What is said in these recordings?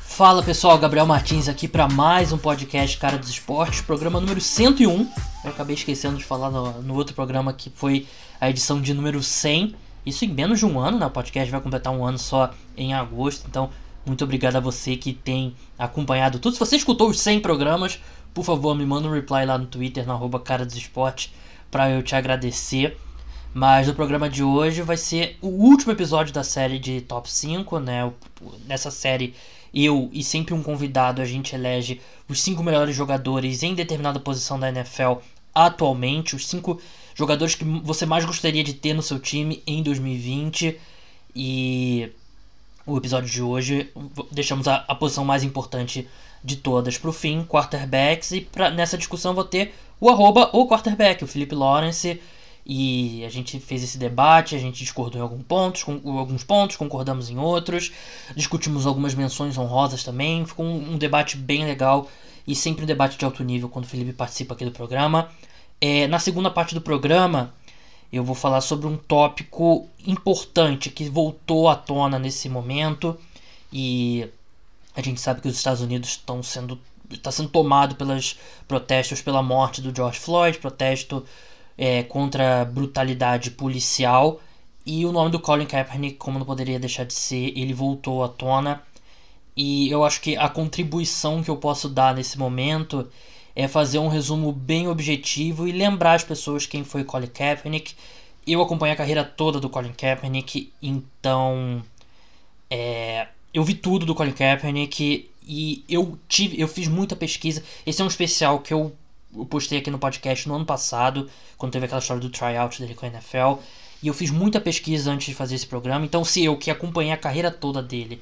Fala pessoal, Gabriel Martins aqui para mais um podcast Cara dos Esportes, programa número 101. Eu acabei esquecendo de falar no, no, outro programa que foi a edição de número 100. Isso em menos de um ano, né? O podcast vai completar um ano só em agosto. Então, muito obrigado a você que tem acompanhado tudo. Se você escutou os 100 programas, por favor, me manda um reply lá no Twitter, no arroba Cara dos Esportes, para eu te agradecer. Mas o programa de hoje vai ser o último episódio da série de Top 5, né? Nessa série eu e sempre um convidado, a gente elege os cinco melhores jogadores em determinada posição da NFL atualmente, os cinco jogadores que você mais gostaria de ter no seu time em 2020. E o episódio de hoje deixamos a, a posição mais importante de todas para o fim, quarterbacks. E pra, nessa discussão vou ter o arroba o quarterback, o Felipe Lawrence. E a gente fez esse debate, a gente discordou em alguns pontos, com, alguns pontos, concordamos em outros, discutimos algumas menções honrosas também. Ficou um, um debate bem legal e sempre um debate de alto nível quando o Felipe participa aqui do programa. É, na segunda parte do programa, eu vou falar sobre um tópico importante que voltou à tona nesse momento e a gente sabe que os Estados Unidos estão sendo está sendo tomado pelos protestos pela morte do George Floyd, protesto é, contra a brutalidade policial. E o nome do Colin Kaepernick, como não poderia deixar de ser, ele voltou à tona. E eu acho que a contribuição que eu posso dar nesse momento é fazer um resumo bem objetivo e lembrar as pessoas quem foi Colin Kaepernick. Eu acompanhei a carreira toda do Colin Kaepernick, então é, eu vi tudo do Colin Kaepernick e eu tive, eu fiz muita pesquisa. Esse é um especial que eu eu postei aqui no podcast no ano passado, quando teve aquela história do tryout dele com a NFL. E eu fiz muita pesquisa antes de fazer esse programa. Então, se eu que acompanhei a carreira toda dele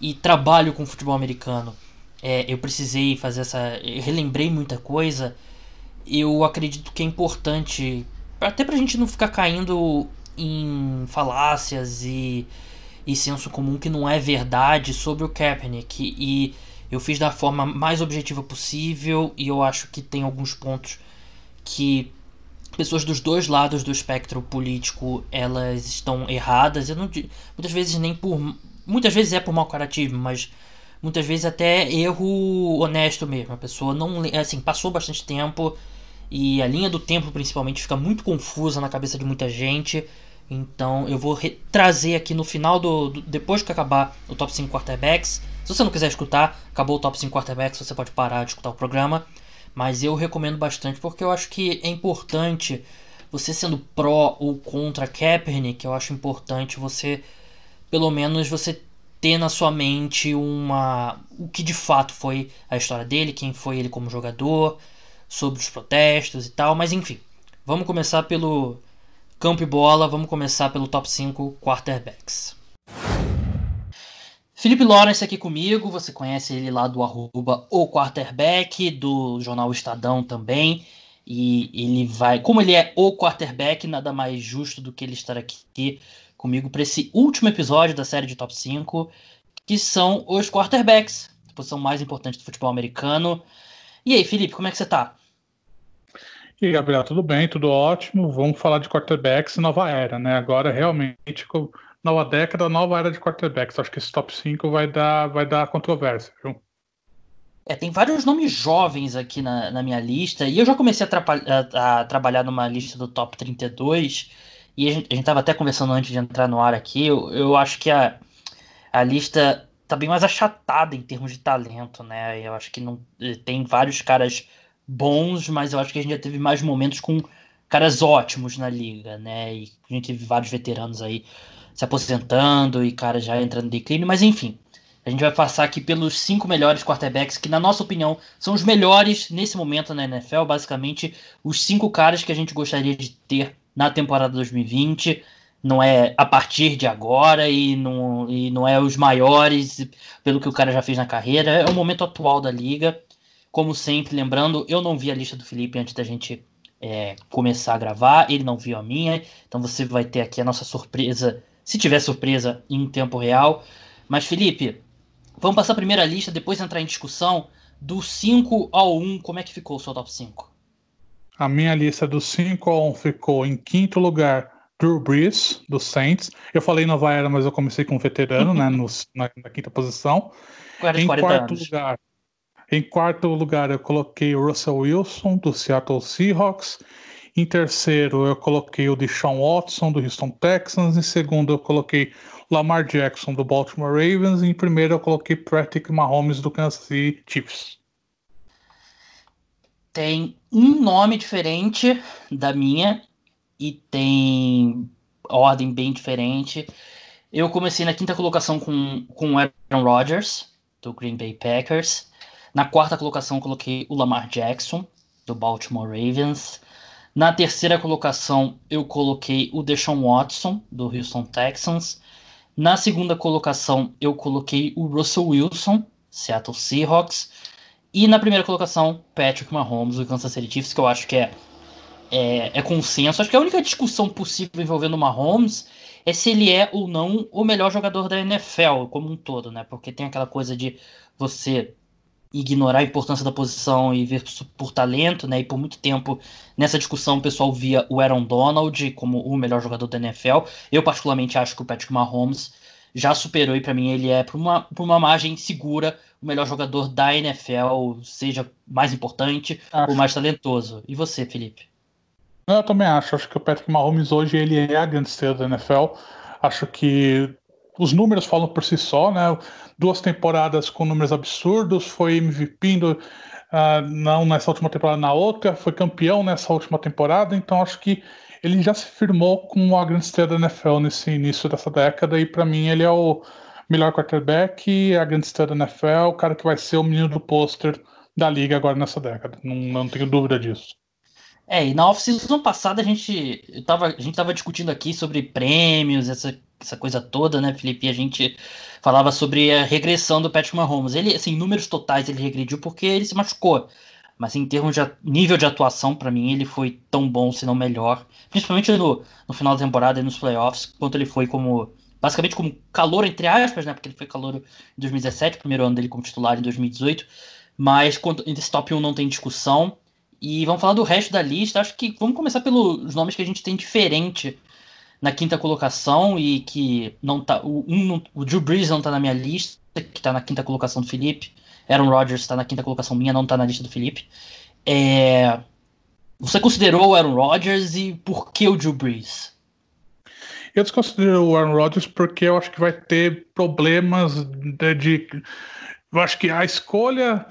e trabalho com futebol americano, é, eu precisei fazer essa. Eu relembrei muita coisa. Eu acredito que é importante, até pra gente não ficar caindo em falácias e, e senso comum que não é verdade sobre o Kaepernick. E eu fiz da forma mais objetiva possível e eu acho que tem alguns pontos que pessoas dos dois lados do espectro político elas estão erradas. Eu não muitas vezes nem por muitas vezes é por mau caratismo, mas muitas vezes até erro honesto mesmo. A pessoa não assim passou bastante tempo e a linha do tempo principalmente fica muito confusa na cabeça de muita gente. Então eu vou trazer aqui no final do, do depois que acabar o top 5 quarterbacks se você não quiser escutar, acabou o top 5 quarterbacks, você pode parar de escutar o programa. Mas eu recomendo bastante porque eu acho que é importante, você sendo pró ou contra Kaepernick, eu acho importante você, pelo menos, você ter na sua mente uma o que de fato foi a história dele, quem foi ele como jogador, sobre os protestos e tal, mas enfim. Vamos começar pelo campo e bola, vamos começar pelo top 5 quarterbacks. Felipe Lawrence aqui comigo, você conhece ele lá do arroba o quarterback, do jornal Estadão também. E ele vai, como ele é o quarterback, nada mais justo do que ele estar aqui comigo para esse último episódio da série de top 5, que são os quarterbacks, a posição mais importante do futebol americano. E aí, Felipe, como é que você tá? E aí, Gabriel, tudo bem, tudo ótimo. Vamos falar de quarterbacks nova era, né? Agora realmente nova década, nova era de quarterbacks. Acho que esse top 5 vai dar, vai dar controvérsia, viu? É, tem vários nomes jovens aqui na, na minha lista, e eu já comecei a, a, a trabalhar numa lista do top 32, e a gente, a gente tava até conversando antes de entrar no ar aqui, eu, eu acho que a, a lista tá bem mais achatada em termos de talento, né? Eu acho que não tem vários caras bons, mas eu acho que a gente já teve mais momentos com caras ótimos na liga, né? E a gente teve vários veteranos aí se aposentando e cara já entrando em declínio, mas enfim. A gente vai passar aqui pelos cinco melhores quarterbacks que, na nossa opinião, são os melhores nesse momento na NFL. Basicamente, os cinco caras que a gente gostaria de ter na temporada 2020. Não é a partir de agora e não, e não é os maiores pelo que o cara já fez na carreira. É o momento atual da liga. Como sempre, lembrando, eu não vi a lista do Felipe antes da gente é, começar a gravar. Ele não viu a minha. Então você vai ter aqui a nossa surpresa se tiver surpresa em tempo real. Mas, Felipe, vamos passar a primeira lista, depois entrar em discussão. Do 5 ao 1, como é que ficou o seu top 5? A minha lista do 5 ao 1 ficou em quinto lugar Drew Brees, do Saints. Eu falei nova era, mas eu comecei com veterano, né, no, na, na, quinta posição. Em quarto anos. lugar, em quarto lugar eu coloquei o Russell Wilson, do Seattle Seahawks. Em terceiro eu coloquei o Deshaun Watson, do Houston Texans. Em segundo eu coloquei Lamar Jackson, do Baltimore Ravens. E em primeiro eu coloquei Patrick Mahomes, do Kansas City Chiefs tem um nome diferente da minha e tem ordem bem diferente. Eu comecei na quinta colocação com, com Aaron Rodgers, do Green Bay Packers. Na quarta colocação coloquei o Lamar Jackson, do Baltimore Ravens. Na terceira colocação eu coloquei o Deshaun Watson, do Houston Texans. Na segunda colocação eu coloquei o Russell Wilson, Seattle Seahawks. E na primeira colocação, Patrick Mahomes, do Kansas City Chiefs, que eu acho que é, é, é consenso. Acho que a única discussão possível envolvendo o Mahomes é se ele é ou não o melhor jogador da NFL como um todo, né? Porque tem aquela coisa de você ignorar a importância da posição e ver por talento, né? E por muito tempo nessa discussão o pessoal via o Aaron Donald como o melhor jogador da NFL. Eu particularmente acho que o Patrick Mahomes já superou e para mim ele é por uma, por uma margem segura o melhor jogador da NFL, seja mais importante acho. ou mais talentoso. E você, Felipe? Eu também acho. Acho que o Patrick Mahomes hoje ele é a grande estrela da NFL. Acho que os números falam por si só, né? Duas temporadas com números absurdos, foi MVP do, uh, não nessa última temporada, na outra, foi campeão nessa última temporada, então acho que ele já se firmou como a grande estrela da NFL nesse início dessa década e para mim ele é o melhor quarterback, a grande estrela da NFL, o cara que vai ser o menino do pôster da liga agora nessa década. Não, não tenho dúvida disso. É, e na off-season passada a gente, tava, a gente tava discutindo aqui sobre prêmios, essa, essa coisa toda, né, Felipe? E a gente falava sobre a regressão do Patrick Mahomes. Ele, assim, números totais ele regrediu porque ele se machucou. Mas em termos de nível de atuação, para mim, ele foi tão bom, se não melhor. Principalmente no, no final da temporada e nos playoffs, quanto ele foi como basicamente como calor, entre aspas, né? Porque ele foi calor em 2017, primeiro ano dele como titular em 2018. Mas esse top 1 não tem discussão. E vamos falar do resto da lista. Acho que vamos começar pelos nomes que a gente tem diferente na quinta colocação e que não tá. O, um, o Drew Brees não tá na minha lista, que tá na quinta colocação do Felipe. Aaron Rodgers está na quinta colocação minha, não tá na lista do Felipe. É... Você considerou o Aaron Rodgers e por que o Drew Brees? Eu desconsidero o Aaron Rodgers porque eu acho que vai ter problemas de, de eu acho que a escolha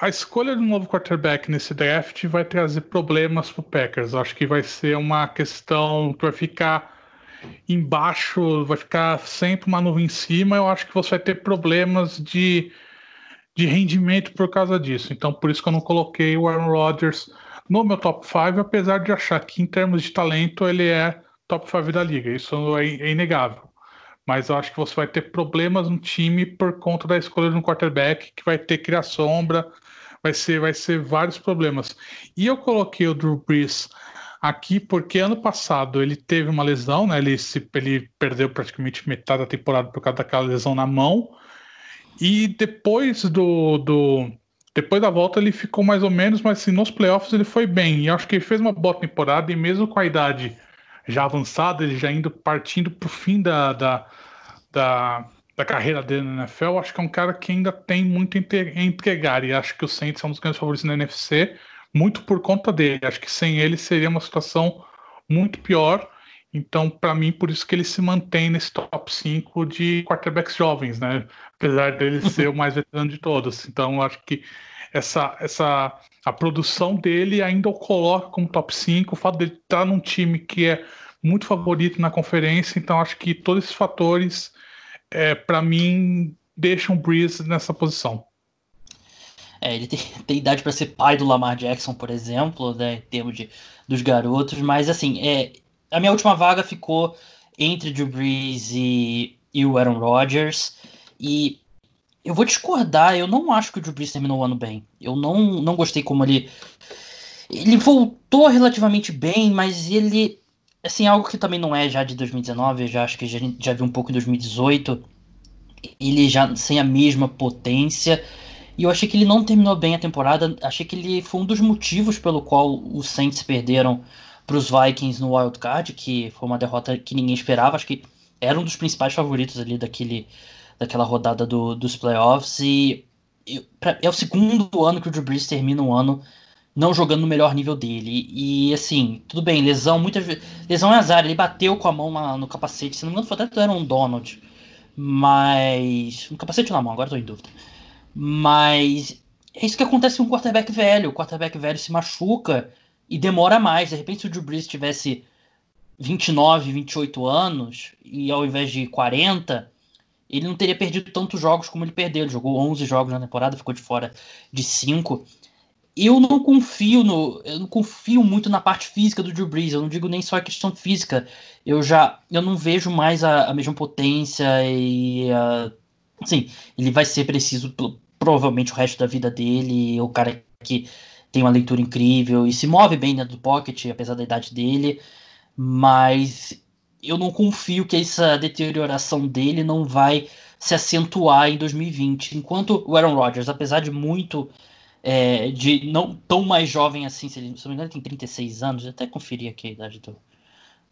a escolha de um novo quarterback nesse draft vai trazer problemas para o Packers. Acho que vai ser uma questão que vai ficar embaixo, vai ficar sempre uma nuvem em cima. Eu acho que você vai ter problemas de, de rendimento por causa disso. Então, por isso que eu não coloquei o Aaron Rodgers no meu top 5, apesar de achar que em termos de talento ele é top 5 da liga, isso é, é inegável. Mas eu acho que você vai ter problemas no time por conta da escolha de um quarterback que vai ter que criar sombra, vai ser, vai ser vários problemas. E eu coloquei o Drew Brees aqui porque ano passado ele teve uma lesão, né? Ele, se, ele perdeu praticamente metade da temporada por causa daquela lesão na mão. E depois do, do depois da volta ele ficou mais ou menos, mas assim, nos playoffs ele foi bem. E acho que ele fez uma boa temporada e mesmo com a idade já avançado, ele já indo partindo para o fim da, da, da, da, carreira dele na NFL, acho que é um cara que ainda tem muito a entregar. E acho que o Saints é um dos grandes favoritos na NFC, muito por conta dele. Acho que sem ele seria uma situação muito pior. Então, para mim, por isso que ele se mantém nesse top 5 de quarterbacks jovens, né? Apesar dele ser o mais veterano de todos. Então, acho que essa, essa a produção dele ainda o coloca como top 5, o fato dele estar tá num time que é muito favorito na conferência, então acho que todos esses fatores, é, para mim, deixam o Breeze nessa posição. É, ele tem, tem idade para ser pai do Lamar Jackson, por exemplo, né, em termos de, dos garotos, mas assim, é, a minha última vaga ficou entre Drew Brees e, e o Aaron Rodgers, e eu vou discordar, eu não acho que o Drew Brees terminou o ano bem. Eu não, não gostei como ele. Ele voltou relativamente bem, mas ele. Assim, algo que também não é já de 2019, eu já acho que já, já vi um pouco em 2018. Ele já sem a mesma potência. E eu achei que ele não terminou bem a temporada. Achei que ele foi um dos motivos pelo qual os Saints perderam para os Vikings no Wild Card, que foi uma derrota que ninguém esperava. Acho que era um dos principais favoritos ali daquele, daquela rodada do, dos playoffs. E, e pra, é o segundo ano que o Drew Brees termina um ano não jogando no melhor nível dele. E assim, tudo bem, lesão, muitas. Lesão é azar, ele bateu com a mão na, no capacete, se não me engano, foi até do Aaron Donald. Mas. No capacete na mão, agora tô em dúvida. Mas é isso que acontece com o quarterback velho. O quarterback velho se machuca e demora mais. De repente, se o Drew Brees tivesse 29, 28 anos, e ao invés de 40, ele não teria perdido tantos jogos como ele perdeu. Ele jogou 11 jogos na temporada, ficou de fora de 5 eu não confio no, eu não confio muito na parte física do Drew Brees. Eu não digo nem só a questão física. Eu já, eu não vejo mais a, a mesma potência e, uh, assim, ele vai ser preciso provavelmente o resto da vida dele. O cara que tem uma leitura incrível e se move bem dentro do pocket, apesar da idade dele. Mas eu não confio que essa deterioração dele não vai se acentuar em 2020. Enquanto o Aaron Rodgers, apesar de muito é, de não tão mais jovem assim, se, ele, se não me engano, ele tem 36 anos, eu até conferi aqui a idade do,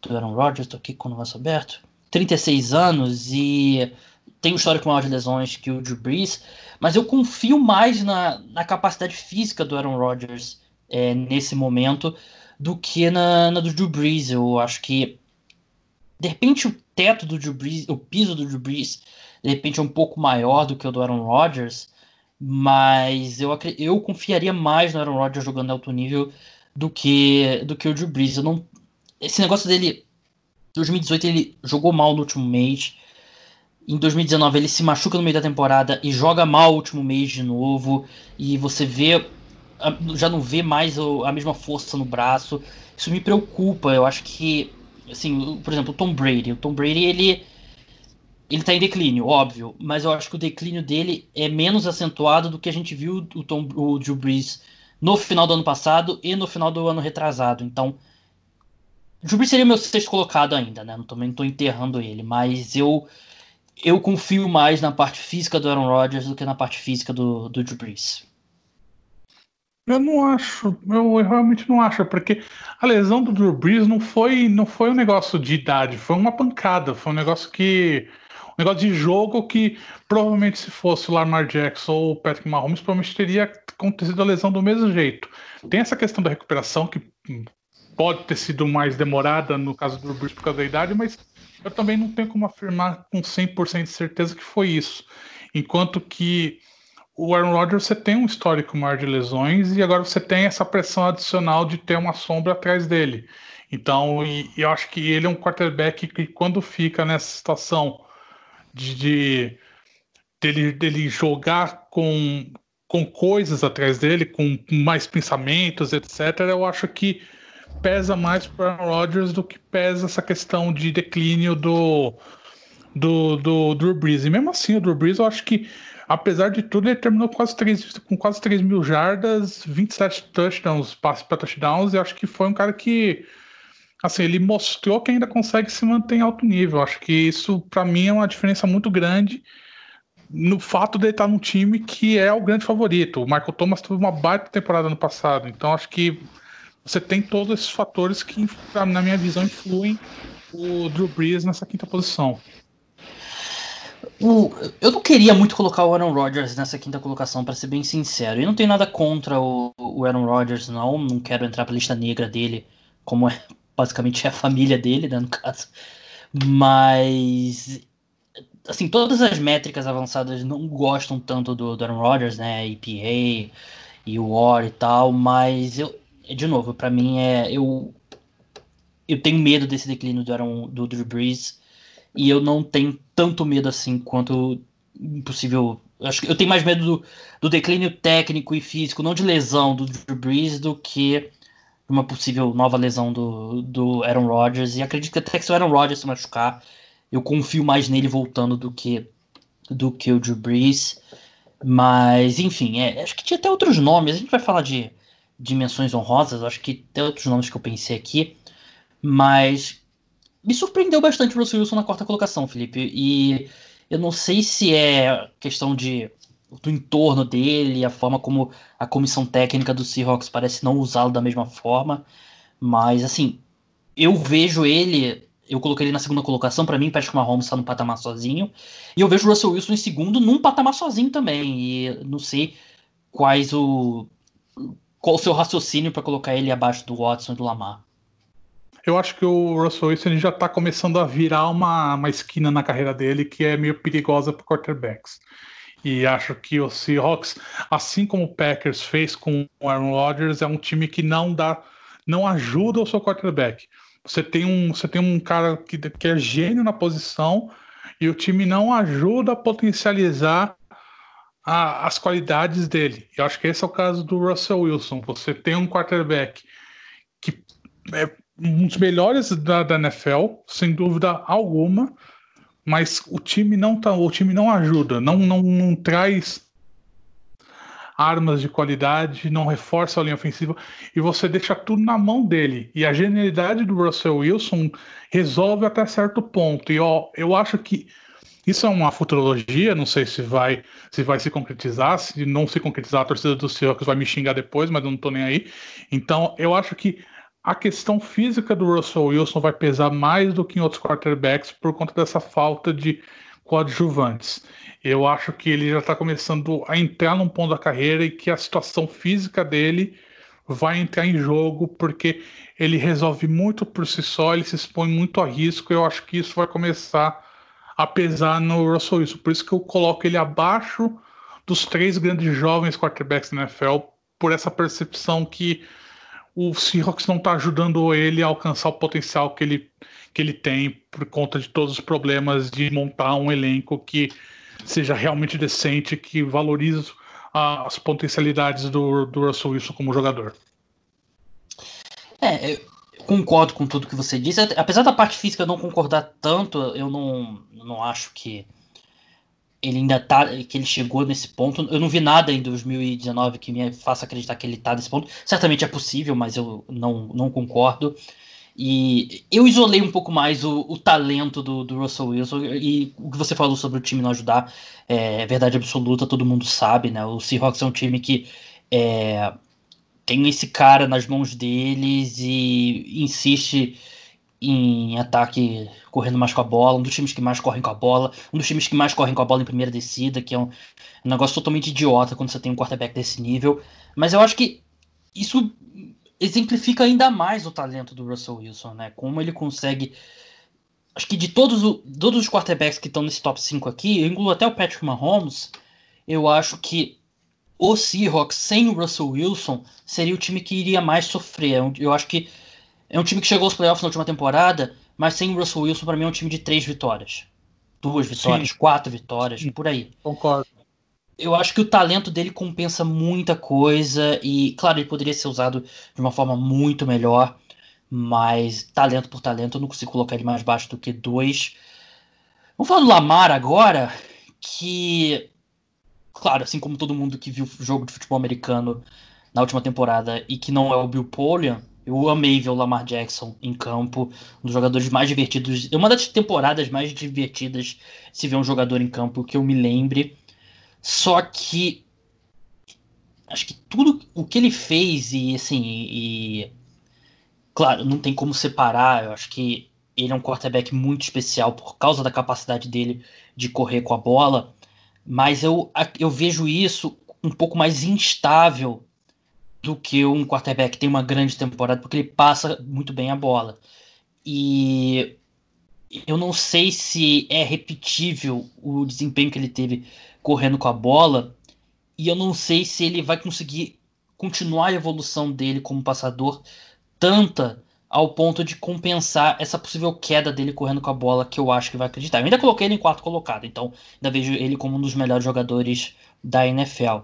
do Aaron Rodgers, tô aqui com o negócio aberto. 36 anos e tem um histórico maior de lesões que o Drew Brees, mas eu confio mais na, na capacidade física do Aaron Rodgers é, nesse momento do que na, na, do Drew Brees. Eu acho que de repente o teto do Drew Brees, o piso do Drew Brees, de repente é um pouco maior do que o do Aaron Rodgers, mas eu, eu confiaria mais no Aaron Rodgers jogando alto nível do que, do que o Drew Brees. Eu não, esse negócio dele, 2018 ele jogou mal no último mês. Em 2019 ele se machuca no meio da temporada e joga mal o último mês de novo. E você vê, já não vê mais a mesma força no braço. Isso me preocupa. Eu acho que, assim, por exemplo, o Tom Brady. O Tom Brady ele ele tá em declínio, óbvio, mas eu acho que o declínio dele é menos acentuado do que a gente viu o, Tom, o Drew Brees no final do ano passado e no final do ano retrasado. Então, o Drew Brees seria meu sexto colocado ainda, né? Não, também não tô enterrando ele, mas eu eu confio mais na parte física do Aaron Rodgers do que na parte física do, do Drew Brees. Eu não acho, eu realmente não acho, porque a lesão do Drew Brees não foi, não foi um negócio de idade, foi uma pancada, foi um negócio que um negócio de jogo que provavelmente se fosse o Lamar Jackson ou o Patrick Mahomes, provavelmente teria acontecido a lesão do mesmo jeito. Tem essa questão da recuperação que pode ter sido mais demorada no caso do Bruce por causa da idade, mas eu também não tenho como afirmar com 100% de certeza que foi isso. Enquanto que o Aaron Rodgers você tem um histórico maior de lesões e agora você tem essa pressão adicional de ter uma sombra atrás dele. Então, e, eu acho que ele é um quarterback que quando fica nessa situação de, de dele, dele jogar com, com coisas atrás dele, com mais pensamentos, etc., eu acho que pesa mais para Rodgers do que pesa essa questão de declínio do, do, do Drew Brees. E mesmo assim, o Drew Brees, eu acho que, apesar de tudo, ele terminou quase 3, com quase 3 mil jardas, 27 touchdowns, passes para touchdowns, e acho que foi um cara que assim, ele mostrou que ainda consegue se manter em alto nível. Acho que isso, para mim, é uma diferença muito grande no fato de ele estar num time que é o grande favorito. O Michael Thomas teve uma baita temporada no passado, então acho que você tem todos esses fatores que, na minha visão, influem o Drew Brees nessa quinta posição. O, eu não queria muito colocar o Aaron Rodgers nessa quinta colocação, para ser bem sincero. Eu não tenho nada contra o, o Aaron Rodgers, não. Não quero entrar pra lista negra dele, como é basicamente é a família dele, né, no caso. Mas assim, todas as métricas avançadas não gostam tanto do, do Aaron Rodgers, né, EPA e o War e tal, mas eu de novo, para mim é eu eu tenho medo desse declínio do Aaron, do Drew Brees e eu não tenho tanto medo assim quanto impossível. Acho que eu tenho mais medo do, do declínio técnico e físico, não de lesão do Drew Brees, do que uma possível nova lesão do, do Aaron Rodgers. E acredito que até que se o Aaron Rodgers se machucar, eu confio mais nele voltando do que do que o Drew Brees. Mas, enfim, é, acho que tinha até outros nomes. A gente vai falar de dimensões honrosas, acho que tem outros nomes que eu pensei aqui. Mas me surpreendeu bastante o Russell Wilson na quarta colocação, Felipe. E eu não sei se é questão de do entorno dele, a forma como a comissão técnica do Seahawks parece não usá-lo da mesma forma. Mas, assim, eu vejo ele. Eu coloquei ele na segunda colocação. para mim, Patrick Mahomes está no patamar sozinho. E eu vejo o Russell Wilson em segundo, num patamar sozinho também. E não sei quais o. Qual o seu raciocínio para colocar ele abaixo do Watson e do Lamar? Eu acho que o Russell Wilson já está começando a virar uma, uma esquina na carreira dele que é meio perigosa para quarterbacks. E acho que o Seahawks, assim como o Packers fez com o Aaron Rodgers, é um time que não dá, não ajuda o seu quarterback. Você tem um, você tem um cara que, que é gênio na posição e o time não ajuda a potencializar a, as qualidades dele. Eu acho que esse é o caso do Russell Wilson. Você tem um quarterback que é um dos melhores da, da NFL, sem dúvida alguma, mas o time não tá, o time não ajuda, não, não, não traz armas de qualidade, não reforça a linha ofensiva e você deixa tudo na mão dele. E a genialidade do Russell Wilson resolve até certo ponto. E ó, eu acho que isso é uma futurologia, não sei se vai se vai se concretizar, se não se concretizar a torcida do Seahawks vai me xingar depois, mas eu não tô nem aí. Então, eu acho que a questão física do Russell Wilson vai pesar mais do que em outros quarterbacks por conta dessa falta de coadjuvantes. Eu acho que ele já está começando a entrar num ponto da carreira e que a situação física dele vai entrar em jogo porque ele resolve muito por si só, ele se expõe muito a risco. Eu acho que isso vai começar a pesar no Russell Wilson. Por isso que eu coloco ele abaixo dos três grandes jovens quarterbacks da NFL por essa percepção que o Seahawks não está ajudando ele a alcançar o potencial que ele, que ele tem por conta de todos os problemas de montar um elenco que seja realmente decente, que valorize as potencialidades do, do Russell Wilson como jogador. É, concordo com tudo que você disse. Apesar da parte física eu não concordar tanto, eu não, não acho que ele ainda tá, que ele chegou nesse ponto. Eu não vi nada em 2019 que me faça acreditar que ele tá nesse ponto. Certamente é possível, mas eu não, não concordo. E eu isolei um pouco mais o, o talento do, do, Russell Wilson. E o que você falou sobre o time não ajudar é, é verdade absoluta, todo mundo sabe, né? O Seahawks é um time que é, tem esse cara nas mãos deles e insiste em ataque correndo mais com a bola, um dos times que mais correm com a bola, um dos times que mais correm com a bola em primeira descida, que é um, negócio totalmente idiota quando você tem um quarterback desse nível. Mas eu acho que isso exemplifica ainda mais o talento do Russell Wilson, né? Como ele consegue. Acho que de todos, o, todos os quarterbacks que estão nesse top 5 aqui, eu incluo até o Patrick Mahomes, eu acho que o Seahawks sem o Russell Wilson seria o time que iria mais sofrer. Eu acho que é um time que chegou aos playoffs na última temporada, mas sem o Russell Wilson, para mim, é um time de três vitórias. Duas vitórias, Sim. quatro vitórias, Sim. por aí. Concordo. Eu acho que o talento dele compensa muita coisa e, claro, ele poderia ser usado de uma forma muito melhor, mas talento por talento eu não consigo colocar ele mais baixo do que dois. Vamos falar do Lamar agora, que, claro, assim como todo mundo que viu o jogo de futebol americano na última temporada e que não é o Bill Polian, eu amei ver o Lamar Jackson em campo, um dos jogadores mais divertidos, uma das temporadas mais divertidas se ver um jogador em campo que eu me lembre. Só que acho que tudo o que ele fez e assim, e claro, não tem como separar, eu acho que ele é um quarterback muito especial por causa da capacidade dele de correr com a bola, mas eu, eu vejo isso um pouco mais instável do que um quarterback tem uma grande temporada, porque ele passa muito bem a bola. E eu não sei se é repetível o desempenho que ele teve correndo com a bola, e eu não sei se ele vai conseguir continuar a evolução dele como passador tanta ao ponto de compensar essa possível queda dele correndo com a bola que eu acho que vai acreditar. Eu ainda coloquei ele em quarto colocado, então ainda vejo ele como um dos melhores jogadores da NFL.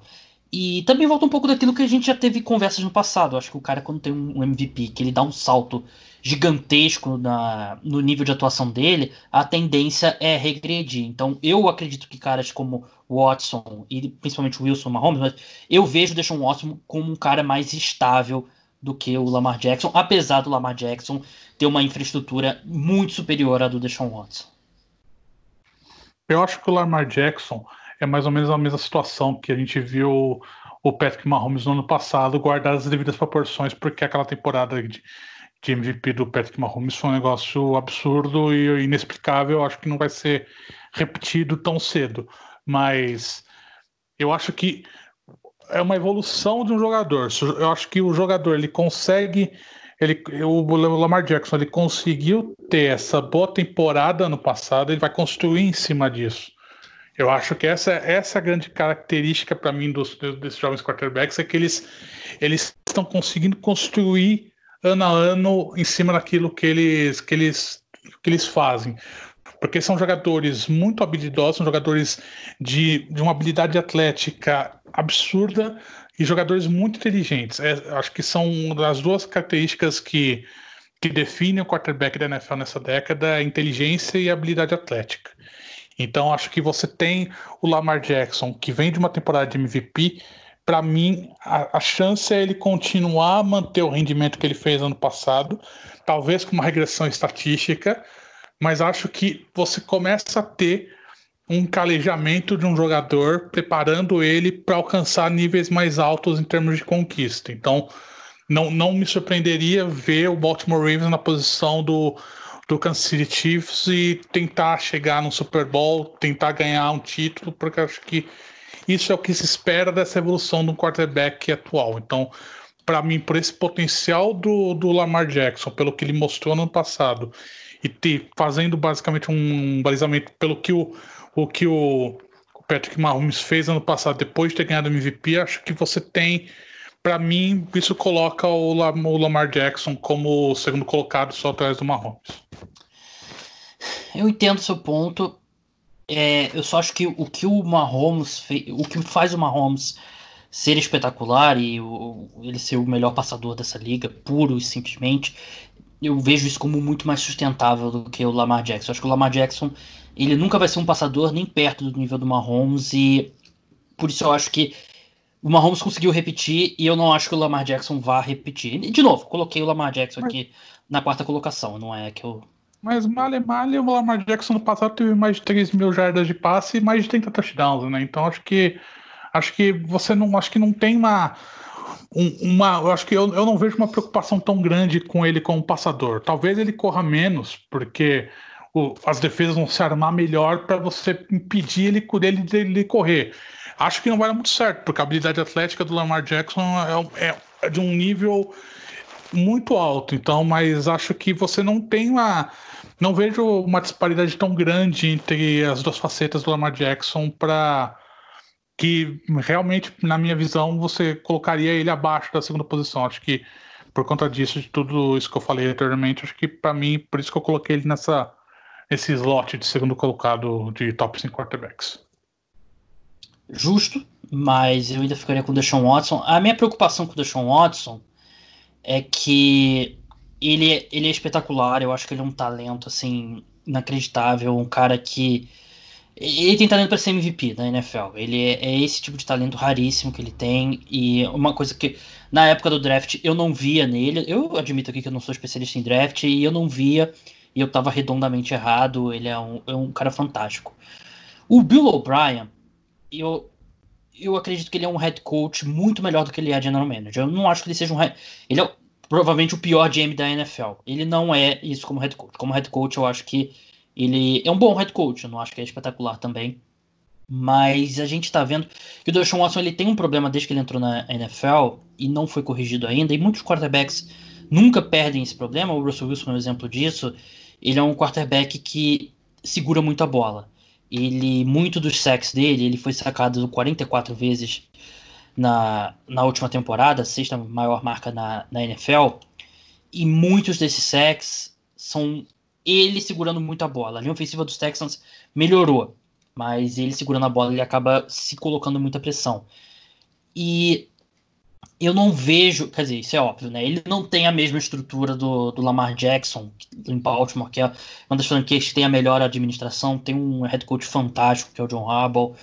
E também volta um pouco daquilo que a gente já teve conversas no passado. Acho que o cara, quando tem um MVP, que ele dá um salto gigantesco na, no nível de atuação dele, a tendência é regredir. Então, eu acredito que caras como Watson e principalmente Wilson Mahomes, mas eu vejo o Deshaun Watson como um cara mais estável do que o Lamar Jackson, apesar do Lamar Jackson ter uma infraestrutura muito superior à do Deshaun Watson. Eu acho que o Lamar Jackson é mais ou menos a mesma situação que a gente viu o Patrick Mahomes no ano passado guardar as devidas proporções, porque aquela temporada de, de MVP do Patrick Mahomes foi um negócio absurdo e inexplicável. Acho que não vai ser repetido tão cedo. Mas eu acho que é uma evolução de um jogador. Eu acho que o jogador ele consegue. Ele, o Lamar Jackson ele conseguiu ter essa boa temporada no passado, ele vai construir em cima disso. Eu acho que essa, essa grande característica para mim dos, desses jovens quarterbacks, é que eles, eles estão conseguindo construir ano a ano em cima daquilo que eles, que eles, que eles fazem. Porque são jogadores muito habilidosos, são jogadores de, de uma habilidade atlética absurda e jogadores muito inteligentes. É, acho que são as duas características que, que definem o quarterback da NFL nessa década, inteligência e habilidade atlética. Então acho que você tem o Lamar Jackson, que vem de uma temporada de MVP, para mim, a, a, chance é ele continuar a manter o rendimento que ele fez ano passado, talvez com uma regressão estatística, mas acho que você começa a ter um calejamento de um jogador preparando ele para alcançar níveis mais altos em termos de conquista. Então, não, não me surpreenderia ver o Baltimore Ravens na posição do, do Kansas City Chiefs e tentar chegar no Super Bowl, tentar ganhar um título, porque acho que isso é o que se espera dessa evolução do quarterback atual. Então, para mim, por esse potencial do, do Lamar Jackson, pelo que ele mostrou no passado, e ter, fazendo basicamente um balizamento pelo que o, o, que o Patrick Mahomes fez ano passado, depois de ter ganhado o MVP, acho que você tem. Para mim, isso coloca o, Lamar Jackson como o segundo colocado só atrás do Mahomes. Eu entendo seu ponto. É, eu só acho que o que o Mahomes o que faz o Mahomes ser espetacular e o, ele ser o melhor passador dessa liga, puro e simplesmente, eu vejo isso como muito mais sustentável do que o Lamar Jackson. Eu acho que o Lamar Jackson ele nunca vai ser um passador nem perto do nível do Mahomes e por isso eu acho que o Mahomes conseguiu repetir e eu não acho que o Lamar Jackson vá repetir. De novo, coloquei o Lamar Jackson aqui na quarta colocação, não é que eu mas male male, o Lamar Jackson no passado teve mais de 3 mil jardas de passe e mais de 30 touchdowns, né? Então acho que acho que você não acho que não tem uma uma eu acho que eu, eu não vejo uma preocupação tão grande com ele como passador. Talvez ele corra menos, porque o, as defesas vão se armar melhor para você impedir ele, ele de ele correr. Acho que não vai dar muito certo, porque a habilidade atlética do Lamar Jackson é, é, é de um nível muito alto, então, mas acho que você não tem uma. Não vejo uma disparidade tão grande entre as duas facetas do Lamar Jackson para que realmente, na minha visão, você colocaria ele abaixo da segunda posição. Acho que por conta disso, de tudo isso que eu falei anteriormente, acho que para mim, por isso que eu coloquei ele nessa esse slot de segundo colocado de top 5 quarterbacks. Justo, mas eu ainda ficaria com o Deshaun Watson. A minha preocupação com o Deshaun Watson é que ele, ele é espetacular, eu acho que ele é um talento assim inacreditável, um cara que ele tem talento para ser MVP da NFL. Ele é, é, esse tipo de talento raríssimo que ele tem e uma coisa que na época do draft eu não via nele. Eu admito aqui que eu não sou especialista em draft e eu não via e eu estava redondamente errado. Ele é um, é um cara fantástico. O Bill O'Brien, eu eu acredito que ele é um head coach muito melhor do que ele é general manager. Eu não acho que ele seja um head... Ele é provavelmente o pior GM da NFL. Ele não é isso como head coach. Como head coach, eu acho que ele é um bom head coach. Eu não acho que é espetacular também. Mas a gente tá vendo que o Deshaun Watson ele tem um problema desde que ele entrou na NFL e não foi corrigido ainda. E muitos quarterbacks nunca perdem esse problema. O Russell Wilson é um exemplo disso. Ele é um quarterback que segura muito a bola. Ele, muito dos sacks dele, ele foi sacado 44 vezes na, na última temporada, sexta maior marca na, na NFL. E muitos desses sacks são ele segurando muito a bola. A linha ofensiva dos Texans melhorou, mas ele segurando a bola, ele acaba se colocando muita pressão. E eu não vejo, quer dizer, isso é óbvio, né? Ele não tem a mesma estrutura do, do Lamar Jackson em Baltimore, que é uma das franquias que tem a melhor administração, tem um head coach fantástico, que é o John Harbaugh,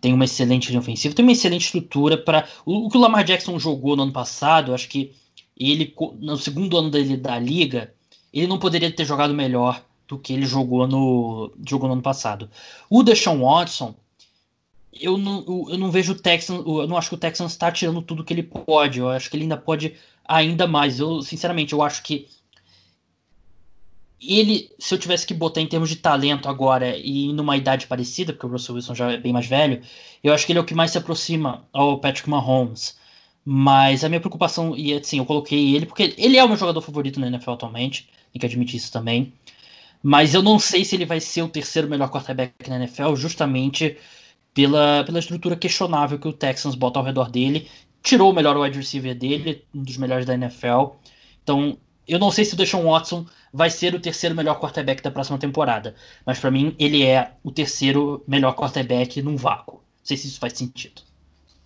tem uma excelente linha ofensiva, tem uma excelente estrutura para o, o, que o Lamar Jackson jogou no ano passado, acho que ele no segundo ano dele da liga, ele não poderia ter jogado melhor do que ele jogou no jogou no ano passado. O Deshaun Watson eu não, eu não vejo o Texans, eu não acho que o Texans está tirando tudo que ele pode. Eu acho que ele ainda pode ainda mais. Eu, sinceramente, eu acho que ele, se eu tivesse que botar em termos de talento agora e numa idade parecida, porque o Russell Wilson já é bem mais velho, eu acho que ele é o que mais se aproxima ao Patrick Mahomes. Mas a minha preocupação, e assim, eu coloquei ele porque ele é o meu jogador favorito na NFL atualmente, tem que admitir isso também. Mas eu não sei se ele vai ser o terceiro melhor quarterback na NFL, justamente pela, pela estrutura questionável que o Texans bota ao redor dele. Tirou o melhor wide receiver dele, um dos melhores da NFL. Então, eu não sei se o Deshaun Watson vai ser o terceiro melhor quarterback da próxima temporada, mas para mim ele é o terceiro melhor quarterback num vácuo. Não sei se isso faz sentido.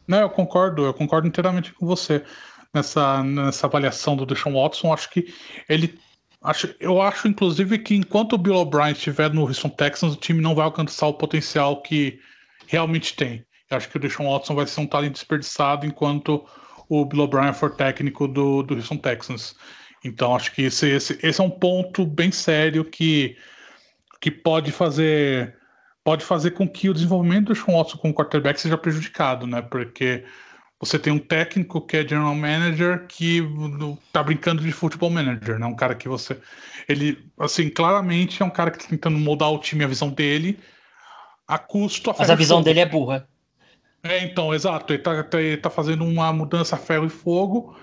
Não, eu concordo, eu concordo inteiramente com você nessa, nessa avaliação do Deshaun Watson. Acho que ele. Acho, eu acho, inclusive, que enquanto o Bill O'Brien estiver no Houston Texans, o time não vai alcançar o potencial que realmente tem. Eu acho que o Deshaun Watson vai ser um talento desperdiçado enquanto o Bill O'Brien for técnico do, do Houston Texans. Então acho que esse, esse, esse é um ponto bem sério que, que pode fazer pode fazer com que o desenvolvimento do Sean Watson como quarterback seja prejudicado, né? Porque você tem um técnico que é general manager que tá brincando de futebol manager, né? Um cara que você ele assim, claramente é um cara que tá tentando mudar o time a visão dele a custo a Mas a visão dele é burra. É, então, exato, ele tá, tá, ele tá fazendo uma mudança a ferro e fogo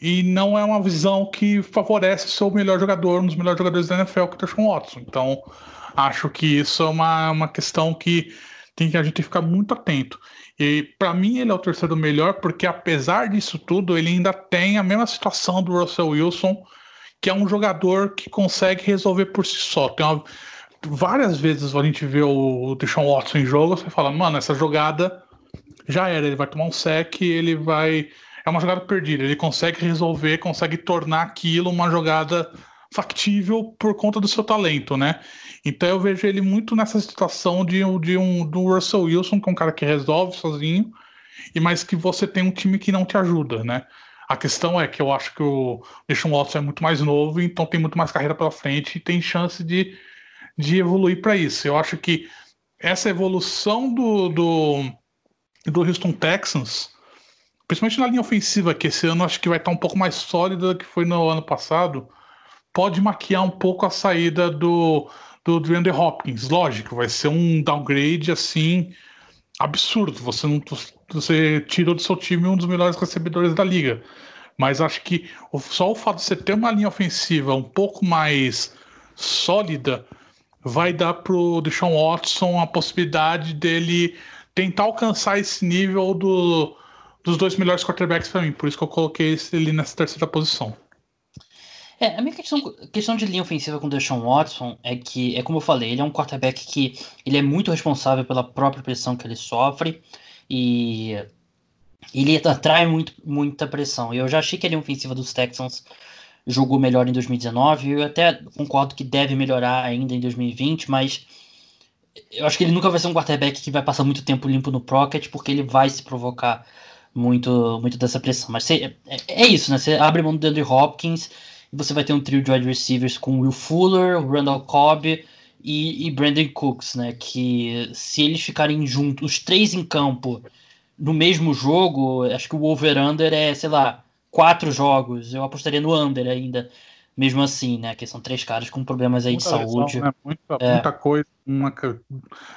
e não é uma visão que favorece ser o melhor jogador, um dos melhores jogadores da NFL, que é o Deshaun Watson. Então, acho que isso é uma, uma questão que tem que a gente ficar muito atento. E para mim ele é o terceiro melhor, porque apesar disso tudo, ele ainda tem a mesma situação do Russell Wilson, que é um jogador que consegue resolver por si só. Tem uma, várias vezes a gente vê o Deshaun Watson em jogo, você fala, mano, essa jogada já era, ele vai tomar um sec, ele vai é uma jogada perdida. Ele consegue resolver, consegue tornar aquilo uma jogada factível por conta do seu talento, né? Então eu vejo ele muito nessa situação de, de um do Russell Wilson, que é um cara que resolve sozinho, e mas que você tem um time que não te ajuda, né? A questão é que eu acho que o Deshaun Watson é muito mais novo, então tem muito mais carreira pela frente e tem chance de, de evoluir para isso. Eu acho que essa evolução do, do, do Houston Texans principalmente na linha ofensiva, que esse ano acho que vai estar um pouco mais sólida do que foi no ano passado, pode maquiar um pouco a saída do, do DeAndre Hopkins. Lógico, vai ser um downgrade assim absurdo. Você não você tirou do seu time um dos melhores recebedores da liga. Mas acho que só o fato de você ter uma linha ofensiva um pouco mais sólida vai dar pro Deshaun Watson a possibilidade dele tentar alcançar esse nível do, dos dois melhores quarterbacks para mim, por isso que eu coloquei ele nessa terceira posição. É, a minha questão, questão de linha ofensiva com o Deshaun Watson é que, é como eu falei, ele é um quarterback que ele é muito responsável pela própria pressão que ele sofre e ele atrai muito, muita pressão. Eu já achei que a linha ofensiva dos Texans jogou melhor em 2019, eu até concordo que deve melhorar ainda em 2020, mas eu acho que ele nunca vai ser um quarterback que vai passar muito tempo limpo no pocket, porque ele vai se provocar muito, muito dessa pressão. Mas é, é, isso, né? Você abre mão do Andrew Hopkins e você vai ter um trio de wide receivers com Will Fuller, Randall Cobb e, e Brandon Cooks, né? Que se eles ficarem juntos, os três em campo, no mesmo jogo, acho que o over-under é, sei lá, quatro jogos. Eu apostaria no under ainda mesmo assim, né? Que são três caras com problemas aí muita de saúde. Lesão, né? muita, é. muita, coisa. Uma...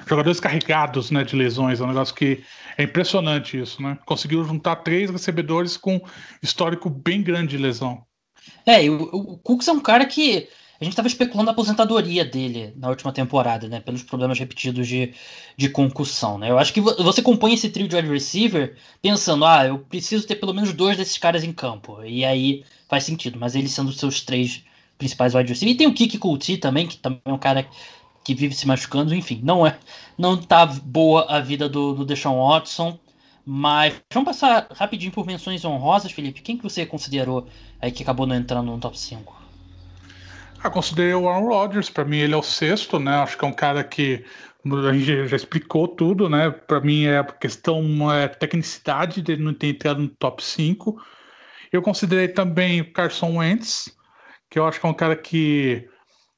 Jogadores carregados né, de lesões, é um negócio que é impressionante isso, né? Conseguiu juntar três recebedores com histórico bem grande de lesão. É, e o, o Cooks é um cara que a gente estava especulando a aposentadoria dele na última temporada, né? Pelos problemas repetidos de, de concussão, né? Eu acho que você compõe esse trio de wide receiver pensando, ah, eu preciso ter pelo menos dois desses caras em campo. E aí faz sentido. Mas eles sendo os seus três principais wide receivers. E tem o Kiki Kulti também, que também é um cara que vive se machucando. Enfim, não é não tá boa a vida do, do Deshaun Watson. Mas vamos passar rapidinho por menções honrosas, Felipe. Quem que você considerou aí que acabou não entrando no top 5? Eu considerei o Aaron Rodgers, para mim ele é o sexto, né? Acho que é um cara que a gente já explicou tudo, né? Para mim é a questão, é tecnicidade dele não ter entrado no top 5. Eu considerei também o Carson Wentz, que eu acho que é um cara que,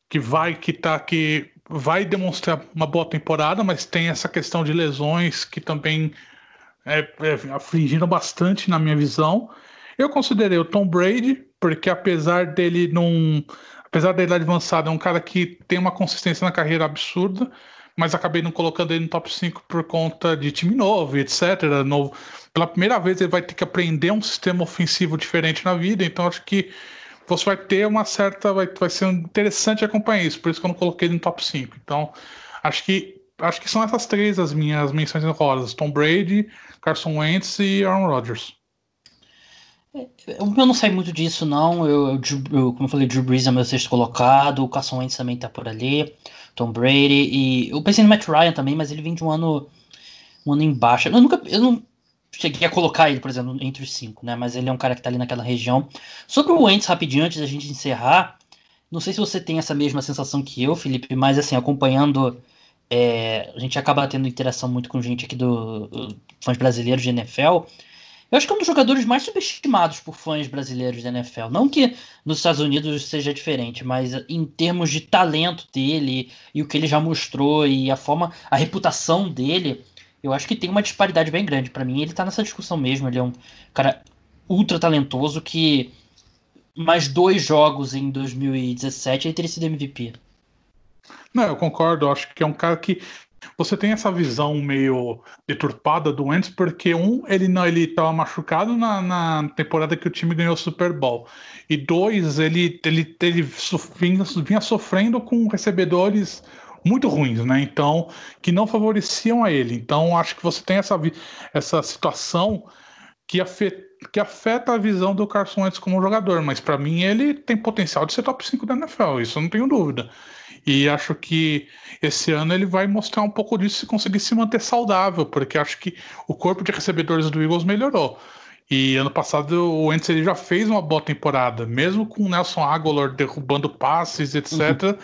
que vai que tá que vai demonstrar uma boa temporada, mas tem essa questão de lesões que também é, é, afligiram bastante na minha visão. Eu considerei o Tom Brady, porque apesar dele não apesar da idade avançada, é um cara que tem uma consistência na carreira absurda, mas acabei não colocando ele no top 5 por conta de time novo, etc. Novo. Pela primeira vez ele vai ter que aprender um sistema ofensivo diferente na vida, então acho que você vai ter uma certa. Vai, vai ser interessante acompanhar isso, por isso que eu não coloquei ele no top 5. Então, acho que. Acho que são essas três as minhas menções honrosas: Tom Brady, Carson Wentz e Aaron Rodgers. Eu não sei muito disso, não. Eu, eu, eu, como eu falei, Drew Brees é meu sexto colocado, o Carson Wentz também tá por ali, Tom Brady, e eu pensei no Matt Ryan também, mas ele vem de um ano, um ano em baixa. Eu nunca, eu não cheguei a colocar ele, por exemplo, entre os cinco, né? Mas ele é um cara que tá ali naquela região. Sobre o Wentz, rapidinho, antes da gente encerrar, não sei se você tem essa mesma sensação que eu, Felipe, mas assim, acompanhando, é, a gente acaba tendo interação muito com gente aqui do, do fãs brasileiros de NFL. Eu acho que é um dos jogadores mais subestimados por fãs brasileiros da NFL. Não que nos Estados Unidos seja diferente, mas em termos de talento dele e o que ele já mostrou e a forma, a reputação dele, eu acho que tem uma disparidade bem grande. para mim, ele tá nessa discussão mesmo. Ele é um cara ultra talentoso que mais dois jogos em 2017 ele teria sido MVP. Não, eu concordo. Acho que é um cara que você tem essa visão meio deturpada do Wentz, porque um, ele não ele estava machucado na, na, temporada que o time ganhou o Super Bowl. E dois, ele, ele, ele vinha, vinha sofrendo com recebedores muito ruins, né? Então, que não favoreciam a ele. Então, acho que você tem essa, essa situação que afeta, que afeta a visão do Carson Wentz como jogador, mas para mim ele tem potencial de ser top 5 da NFL, isso eu não tenho dúvida. E acho que esse ano ele vai mostrar um pouco disso se conseguir se manter saudável, porque acho que o corpo de recebedores do Eagles melhorou. E ano passado o Wentz ele já fez uma boa temporada, mesmo com o Nelson Aguilar derrubando passes, etc. Uhum.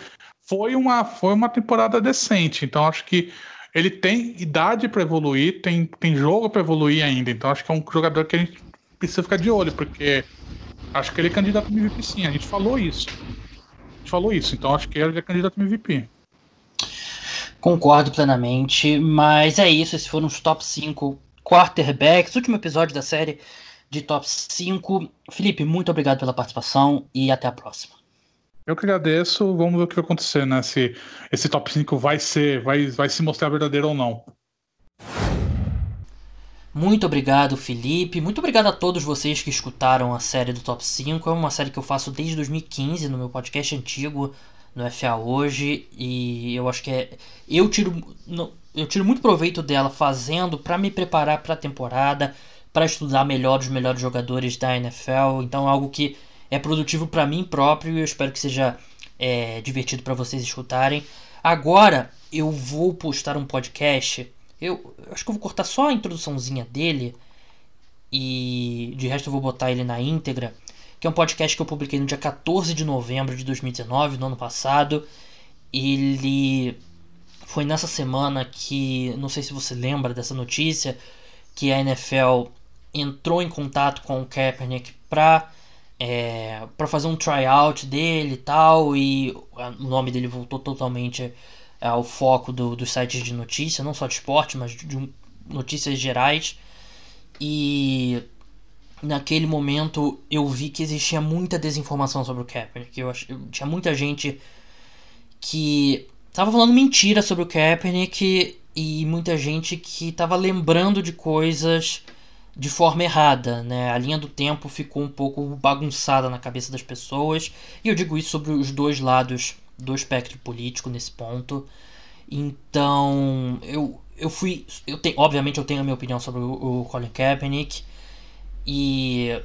Foi, uma, foi uma temporada decente. Então acho que ele tem idade para evoluir, tem, tem jogo para evoluir ainda. Então acho que é um jogador que a gente precisa ficar de olho, porque acho que ele é candidato a MVP sim. A gente falou isso falou isso, então acho que ele é candidato MVP. Concordo plenamente, mas é isso, esses foram os top 5 quarterbacks, último episódio da série de top 5. Felipe, muito obrigado pela participação e até a próxima. Eu que agradeço, vamos ver o que vai acontecer, né? Se esse top 5 vai ser, vai, vai se mostrar verdadeiro ou não. Muito obrigado, Felipe. Muito obrigado a todos vocês que escutaram a série do Top 5. É uma série que eu faço desde 2015 no meu podcast antigo, no FA Hoje. E eu acho que é. Eu tiro, eu tiro muito proveito dela fazendo para me preparar para a temporada, para estudar melhor os melhores jogadores da NFL. Então é algo que é produtivo para mim próprio e eu espero que seja é, divertido para vocês escutarem. Agora eu vou postar um podcast eu, acho que eu vou cortar só a introduçãozinha dele e de resto eu vou botar ele na íntegra, que é um podcast que eu publiquei no dia 14 de novembro de 2019, no ano passado. Ele foi nessa semana que, não sei se você lembra dessa notícia, que a NFL entrou em contato com o Kaepernick para é, para fazer um tryout dele e tal, e o nome dele voltou totalmente é, o foco do, dos sites de notícia, não só de esporte, mas de, de notícias gerais. E naquele momento eu vi que existia muita desinformação sobre o Kaepernick. Eu, ach, eu tinha muita gente que estava falando mentira sobre o Kaepernick e muita gente que estava lembrando de coisas de forma errada, né? A linha do tempo ficou um pouco bagunçada na cabeça das pessoas. E eu digo isso sobre os dois lados do espectro político nesse ponto. Então, eu, eu fui. Eu tenho, obviamente, eu tenho a minha opinião sobre o, o Colin Kaepernick. E.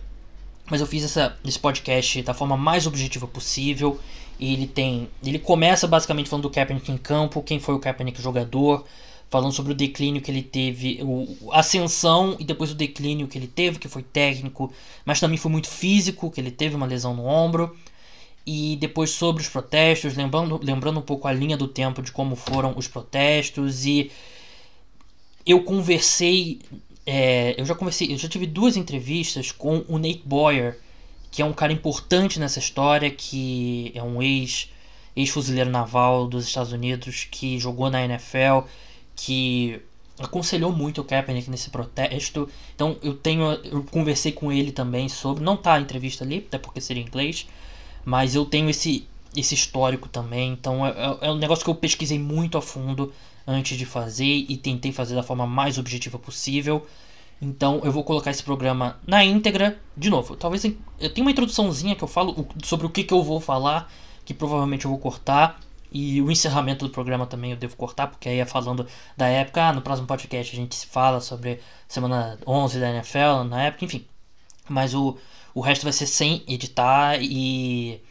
Mas eu fiz essa, esse podcast da forma mais objetiva possível. E ele tem. Ele começa basicamente falando do Kaepernick em campo, quem foi o Kaepernick jogador, falando sobre o declínio que ele teve, o, a ascensão e depois o declínio que ele teve, que foi técnico, mas também foi muito físico, que ele teve uma lesão no ombro e depois sobre os protestos, lembrando, lembrando um pouco a linha do tempo de como foram os protestos e eu conversei, é, eu já conversei, eu já tive duas entrevistas com o Nate Boyer, que é um cara importante nessa história, que é um ex ex-fuzileiro naval dos Estados Unidos que jogou na NFL, que aconselhou muito o Kaepernick nesse protesto. Então eu tenho, eu conversei com ele também sobre, não tá a entrevista ali, até porque seria em inglês, mas eu tenho esse esse histórico também. Então é, é, é um negócio que eu pesquisei muito a fundo antes de fazer e tentei fazer da forma mais objetiva possível. Então eu vou colocar esse programa na íntegra. De novo, talvez eu tenha uma introduçãozinha que eu falo sobre o que, que eu vou falar, que provavelmente eu vou cortar. E o encerramento do programa também eu devo cortar, porque aí é falando da época. Ah, no próximo podcast a gente se fala sobre semana 11 da NFL, na época, enfim. Mas o, o resto vai ser sem editar e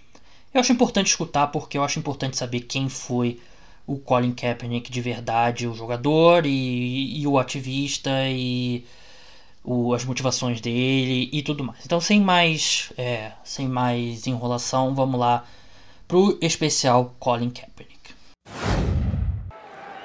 eu acho importante escutar porque eu acho importante saber quem foi o Colin Kaepernick de verdade, o jogador e, e o ativista e o, as motivações dele e tudo mais. Então, sem mais, é, sem mais enrolação, vamos lá pro especial Colin Kaepernick.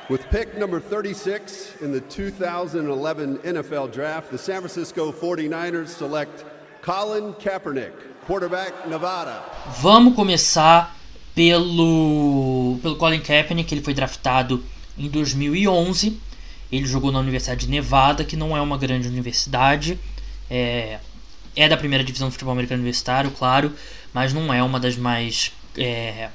With pick number 36 in the 2011 NFL Draft, the San Francisco 49ers select Colin Kaepernick, quarterback Nevada. Vamos começar pelo pelo Colin Kaepernick, ele foi draftado em 2011. Ele jogou na Universidade de Nevada, que não é uma grande universidade. É, é da primeira divisão do futebol americano universitário, claro, mas não é uma das mais é,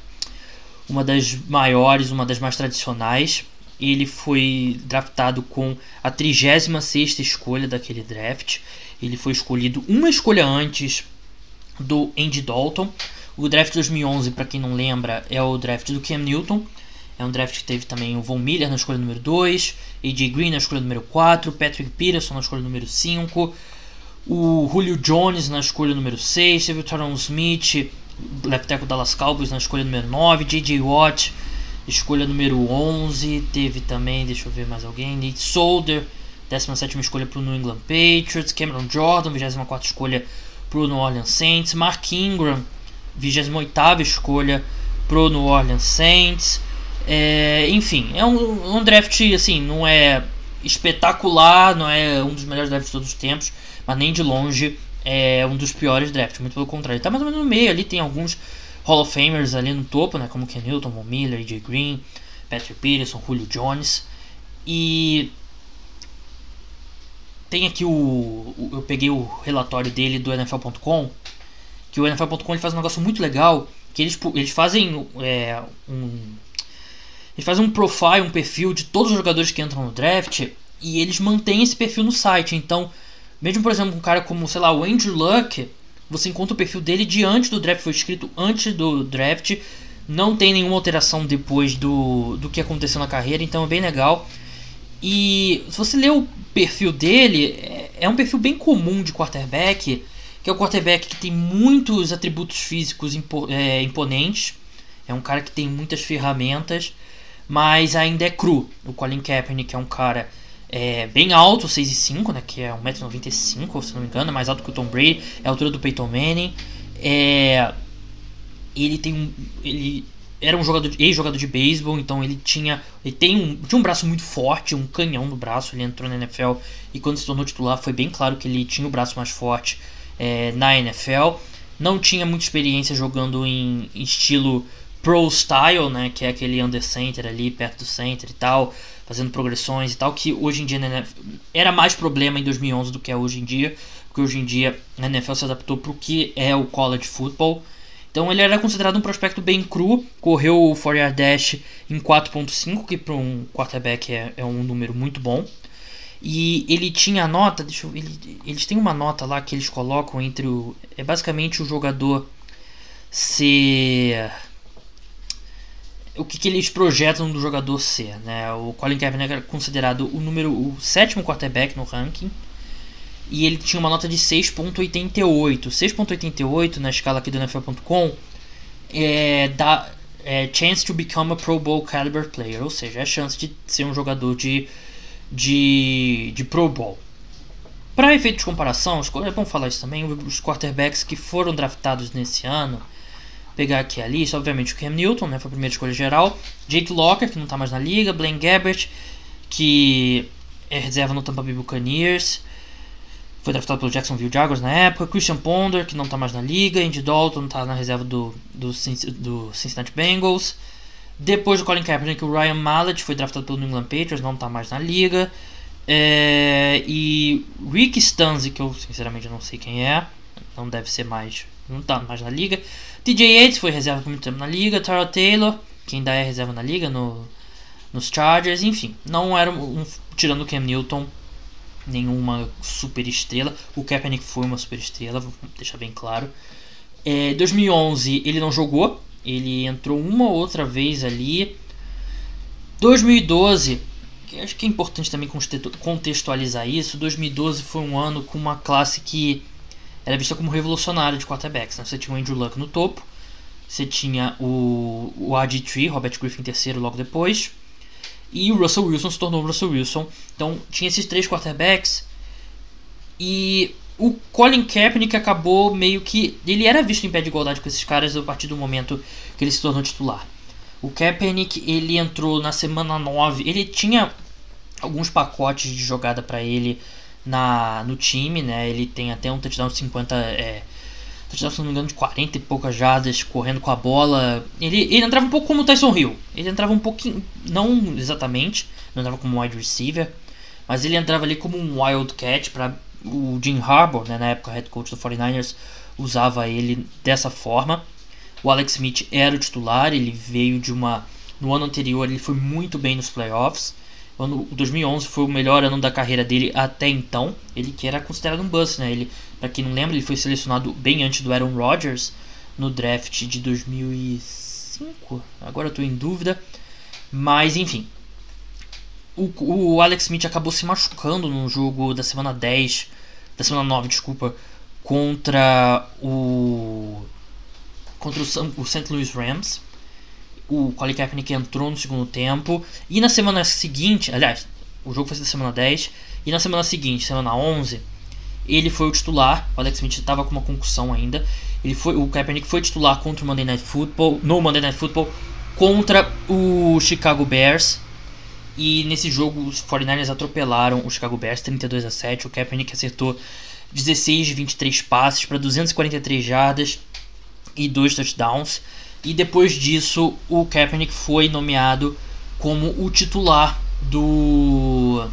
uma das maiores, uma das mais tradicionais. Ele foi draftado com a 36 escolha daquele draft. Ele foi escolhido uma escolha antes do Andy Dalton. O draft 2011, para quem não lembra, é o draft do Cam Newton. É um draft que teve também o Von Miller na escolha número 2, AJ Green na escolha número 4, Patrick Peterson na escolha número 5, o Julio Jones na escolha número 6, teve o Tyron Smith, left tackle Dallas Cowboys na escolha número 9, JJ Watt, escolha número 11, teve também, deixa eu ver mais alguém, Nate Solder, 17 escolha para o New England Patriots, Cameron Jordan, 24 escolha para o New Orleans Saints, Mark Ingram, 28 escolha para o New Orleans Saints. É, enfim, é um, um, draft assim, não é espetacular, não é um dos melhores drafts de todos os tempos, mas nem de longe é um dos piores drafts, muito pelo contrário. Está mais ou menos no meio ali, tem alguns Hall of Famers ali no topo, né, como Ken Newton, Von Miller, AJ Green, Patrick Peterson, Julio Jones. E tem aqui o, o, eu peguei o relatório dele do NFL.com, que o NFL.com ele faz um negócio muito legal, que eles, eles fazem é, um eles fazem um profile, um perfil de todos os jogadores que entram no draft e eles mantêm esse perfil no site. Então, mesmo por exemplo, um cara como, sei lá, o Andrew Luck, você encontra o perfil dele de antes do draft, foi escrito antes do draft, não tem nenhuma alteração depois do, do que aconteceu na carreira, então é bem legal. E se você ler o perfil dele, é, é um perfil bem comum de quarterback, que é o quarterback que tem muitos atributos físicos impo, é, imponentes, é um cara que tem muitas ferramentas, mas ainda é cru. O Colin Kaepernick é um cara é, bem alto, 6'5", né, que é 1,95m, se não me engano, mais alto que o Tom Brady, é a altura do Peyton Manning. É, ele tem um, ele era um jogador ex-jogador de beisebol, então ele tinha ele tem um, tinha um braço muito forte, um canhão no braço. Ele entrou na NFL e quando se tornou titular foi bem claro que ele tinha o braço mais forte é, na NFL. Não tinha muita experiência jogando em, em, estilo pro style, né, que é aquele under center ali perto do center e tal, fazendo progressões e tal, que hoje em dia né, era mais problema em 2011 do que é hoje em dia, porque hoje em dia a NFL se adaptou para o que é o college football. Então ele era considerado um prospecto bem cru, correu o 4 dash em 4.5, que para um quarterback é, é, um número muito bom. E ele tinha a nota, deixa eu, ele, eles têm uma nota lá que eles colocam entre o é basicamente o jogador ser o que, que, eles projetam do jogador ser, né? O Colin Kaepernick era considerado o número o sétimo quarterback no ranking e ele tinha uma nota de 6.88. 6.88 na escala aqui do NFL.com é da é, chance to become a Pro Bowl caliber player, ou seja, é a chance de ser um jogador de de, de Pro Bowl. Para efeito de comparação, é bom falar isso também, os quarterbacks que foram draftados nesse ano, pegar aqui a lista, obviamente o Cam Newton, né, foi a primeira escolha geral, Jake Locker, que não está mais na liga, Blaine Gabbert, que é reserva no Tampa Bay Buccaneers, foi draftado pelo Jacksonville Jaguars na época. Christian Ponder, que não está mais na liga. Andy Dalton está na reserva do, do, do, Cincinnati Bengals. Depois do Colin Kaepernick, o Ryan Mallett foi draftado pelo New England Patriots, não está mais na liga. É, e Rick Stanzi, que eu sinceramente não sei quem é, não deve ser mais não tá mais na liga. DJ Yates foi reserva por muito tempo na liga. Tara Taylor, que ainda é reserva na liga, no, nos Chargers, enfim. Não era um tirando o Cam Newton, nenhuma super estrela. O Kaepernick foi uma super estrela, vou deixar bem claro. É, 2011 ele não jogou, ele entrou uma outra vez ali. 2012, que acho que é importante também contextualizar isso. 2012 foi um ano com uma classe que era vista como revolucionária de quarterbacks. Né? Você tinha o Andrew Luck no topo, você tinha o, o RG3, Robert Griffin terceiro logo depois, e o Russell Wilson se tornou o Russell Wilson. Então tinha esses três quarterbacks e o Colin Kaepernick acabou meio que ele era visto em pé de igualdade com esses caras a partir do momento que ele se tornou titular. O Kaepernick ele entrou na semana 9, ele tinha alguns pacotes de jogada para ele na no time, né? Ele tem até um touchdown de 50 é, touchdown, se não me engano, de 40 e poucas jardas correndo com a bola. Ele, ele entrava um pouco como o Tyson Hill. Ele entrava um pouquinho, não exatamente, não entrava como wide receiver, mas ele entrava ali como um wildcat para o Jim Harbaugh, né, na época head coach do 49ers, usava ele dessa forma. O Alex Smith era o titular, ele veio de uma no ano anterior ele foi muito bem nos playoffs. O ano 2011 foi o melhor ano da carreira dele até então. Ele que era considerado um bust, né? Ele, para quem não lembra, ele foi selecionado bem antes do Aaron Rodgers no draft de 2005. Agora eu tô em dúvida, mas enfim. O, o Alex Smith acabou se machucando no jogo da semana 10, da semana 9, desculpa, contra o contra o, o St. Louis Rams o Colin Kaepernick entrou no segundo tempo. E na semana seguinte, aliás, o jogo foi da semana 10. E na semana seguinte, semana 11, ele foi o titular. O Alex Smith estava com uma concussão ainda. Ele foi, o Kaepernick foi titular contra o Monday Night Football, no Monday Night Football, contra o Chicago Bears. E nesse jogo os 49ers atropelaram o Chicago Bears 32 a 7. O Kaepernick acertou 16 de 23 passes para 243 jardas e 2 touchdowns. E depois disso, o Kaepernick foi nomeado como o titular do,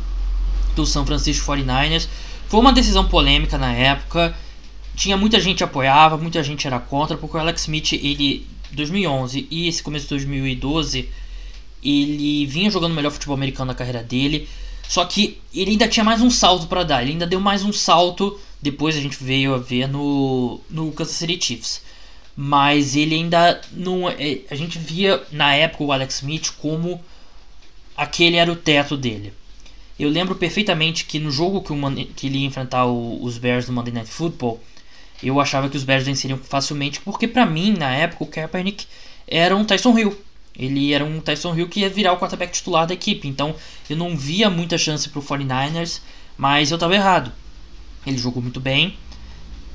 do San Francisco 49ers. Foi uma decisão polêmica na época. Tinha muita gente apoiava, muita gente era contra, porque o Alex Smith, ele 2011 e esse começo de 2012, ele vinha jogando o melhor futebol americano na carreira dele. Só que ele ainda tinha mais um salto para dar. Ele ainda deu mais um salto. Depois a gente veio a ver no, no Kansas City Chiefs mas ele ainda não. É, a gente via na época o Alex Smith como aquele era o teto dele. Eu lembro perfeitamente que no jogo que, o, que ele ia enfrentar o, os Bears no Monday Night Football, eu achava que os Bears venceriam facilmente, porque para mim, na época, o Kaepernick era um Tyson Hill. Ele era um Tyson Hill que ia virar o quarterback titular da equipe, então eu não via muita chance para o 49ers, mas eu estava errado. Ele jogou muito bem,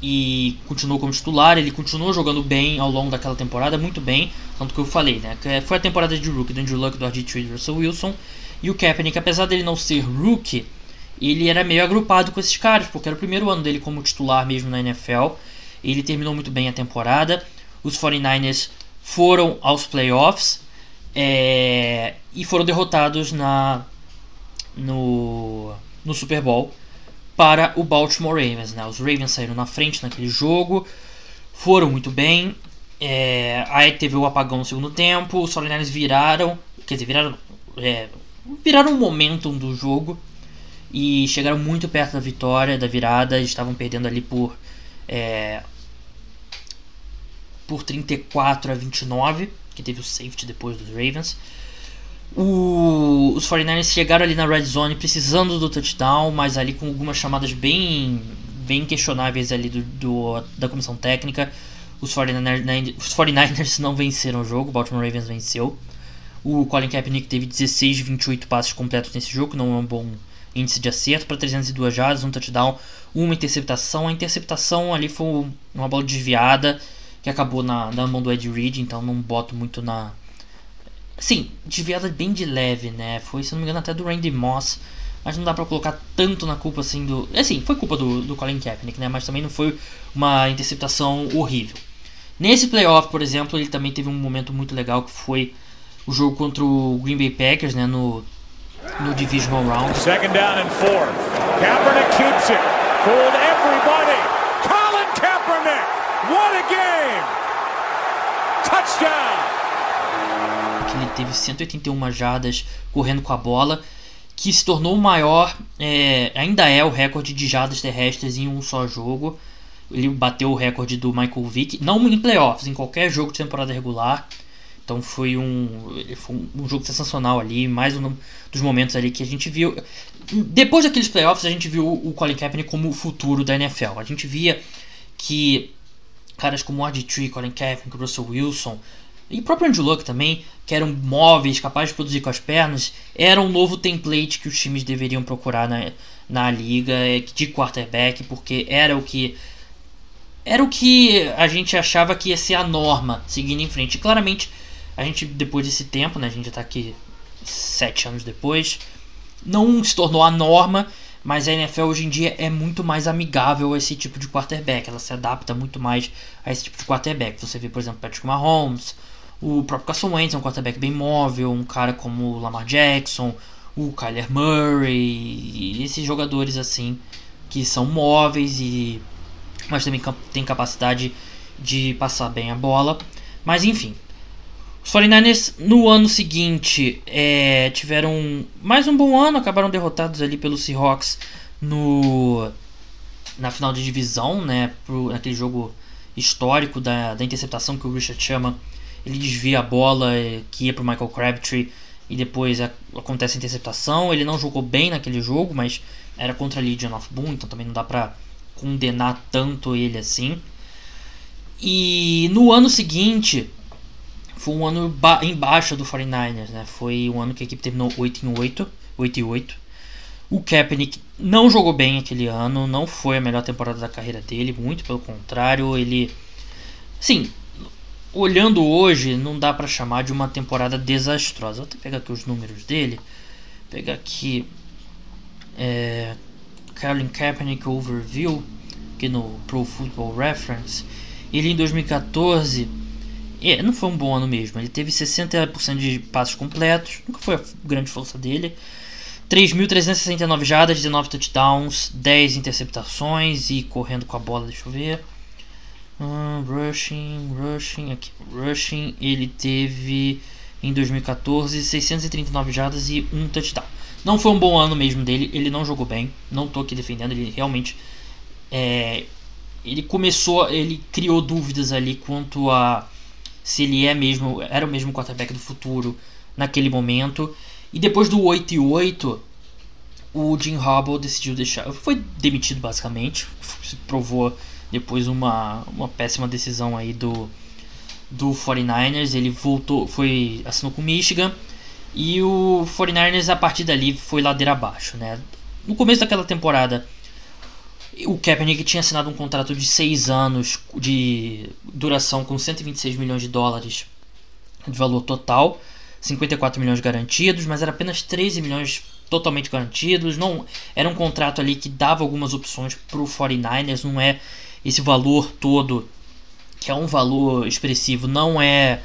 e continuou como titular. Ele continuou jogando bem ao longo daquela temporada, muito bem. Tanto que eu falei, né? Foi a temporada de rookie do Andrew Luck, do RG3 do Russell Wilson. E o Kaepernick, apesar dele não ser rookie, ele era meio agrupado com esses caras, porque era o primeiro ano dele como titular mesmo na NFL. Ele terminou muito bem a temporada. Os 49ers foram aos playoffs é, e foram derrotados na no, no Super Bowl para o Baltimore Ravens. Né? Os Ravens saíram na frente naquele jogo, foram muito bem. É, aí teve o apagão no segundo tempo, os 49ers viraram, quer dizer, viraram, é, viraram o momentum do jogo e chegaram muito perto da vitória, da virada, estavam perdendo ali por é, por 34 a 29, que teve o safety depois dos Ravens. O, os 49ers chegaram ali na red zone precisando do touchdown, mas ali com algumas chamadas bem, bem questionáveis ali do, do da comissão técnica. Os 49ers, os 49ers não venceram o jogo, o Baltimore Ravens venceu. O Colin Kaepernick teve 16 de 28 passes completos nesse jogo, não é um bom índice de acerto para 302 jardas, um touchdown, uma interceptação. A interceptação ali foi uma bola desviada que acabou na, na mão do Ed Reed, então não boto muito na, Sim, desviada bem de leve, né? Foi, se não me engano, até do Randy Moss. Mas não dá pra colocar tanto na culpa assim do. É sim, foi culpa do, do Colin Kaepernick, né? Mas também não foi uma interceptação horrível. Nesse playoff, por exemplo, ele também teve um momento muito legal que foi o jogo contra o Green Bay Packers, né? No, no Divisional Round. Second down and four. Kaepernick keeps it. Fooled everybody. Colin Kaepernick. What a game. Touchdown. Ele teve 181 jardas correndo com a bola, que se tornou o maior, é, ainda é o recorde de jardas terrestres em um só jogo. Ele bateu o recorde do Michael Vick, não em playoffs, em qualquer jogo de temporada regular. Então foi um, foi um jogo sensacional ali, mais um dos momentos ali que a gente viu. Depois daqueles playoffs, a gente viu o Colin Kaepernick como o futuro da NFL. A gente via que caras como RG3, Colin Kaepernick, Russell Wilson e o próprio Andrew Luck também, que eram móveis, capazes de produzir com as pernas, era um novo template que os times deveriam procurar na, na liga é, de quarterback, porque era o que era o que a gente achava que ia ser a norma seguindo em frente. Claramente, a gente depois desse tempo, né, a gente já está aqui sete anos depois, não se tornou a norma, mas a NFL hoje em dia é muito mais amigável a esse tipo de quarterback. Ela se adapta muito mais a esse tipo de quarterback. Você vê, por exemplo, Patrick Mahomes, o próprio Carson Wentz é um quarterback bem móvel, um cara como o Lamar Jackson, o Kyler Murray, esses jogadores assim que são móveis e mas também tem capacidade de passar bem a bola. Mas enfim, os 49ers no ano seguinte é, tiveram mais um bom ano, acabaram derrotados ali pelos Seahawks no na final de divisão, né, pro, naquele jogo histórico da, da interceptação que o Richard chama ele desvia a bola é, que ia para o Michael Crabtree e depois acontece a interceptação. Ele não jogou bem naquele jogo, mas era contra a Legion of Boom, então também não dá para condenar tanto ele assim. E no ano seguinte foi um ano em baixa do 49ers, né? Foi um ano que a equipe terminou 8 em 8, 8 e 8. O Kaepernick não jogou bem aquele ano, não foi a melhor temporada da carreira dele, muito pelo contrário, ele sim, olhando hoje, não dá para chamar de uma temporada desastrosa. Vou até pegar aqui os números dele. Pegar aqui é, Colin Kaepernick Overview, aqui no Pro Football Reference. Ele em 2014, é, não foi um bom ano mesmo. Ele teve 60% de passos completos, nunca foi a grande força dele. 3.369 jardas, 19 touchdowns, 10 interceptações e correndo com a bola, deixa eu ver. Uh, rushing, rushing, aqui. Rushing, ele teve em 2014 639 jardas e um touchdown. Não foi um bom ano mesmo dele, ele não jogou bem, não tô aqui defendendo, ele realmente é, ele começou, ele criou dúvidas ali quanto a se ele é mesmo, era o mesmo quarterback do futuro naquele momento. E depois do 8 e 8, o Jim Harbaugh decidiu deixar, foi demitido basicamente, se provou depois uma, uma péssima decisão aí do, do 49ers. Ele voltou, foi assinou com Michigan. E o 49ers a partir dali foi ladeira abaixo, né? No começo daquela temporada, o Kaepernick tinha assinado um contrato de 6 anos de duração com 126 milhões de dólares de valor total, 54 milhões garantidos, mas era apenas 13 milhões totalmente garantidos. Não era um contrato ali que dava algumas opções para o 49ers, não é esse valor todo, que é um valor expressivo, não é,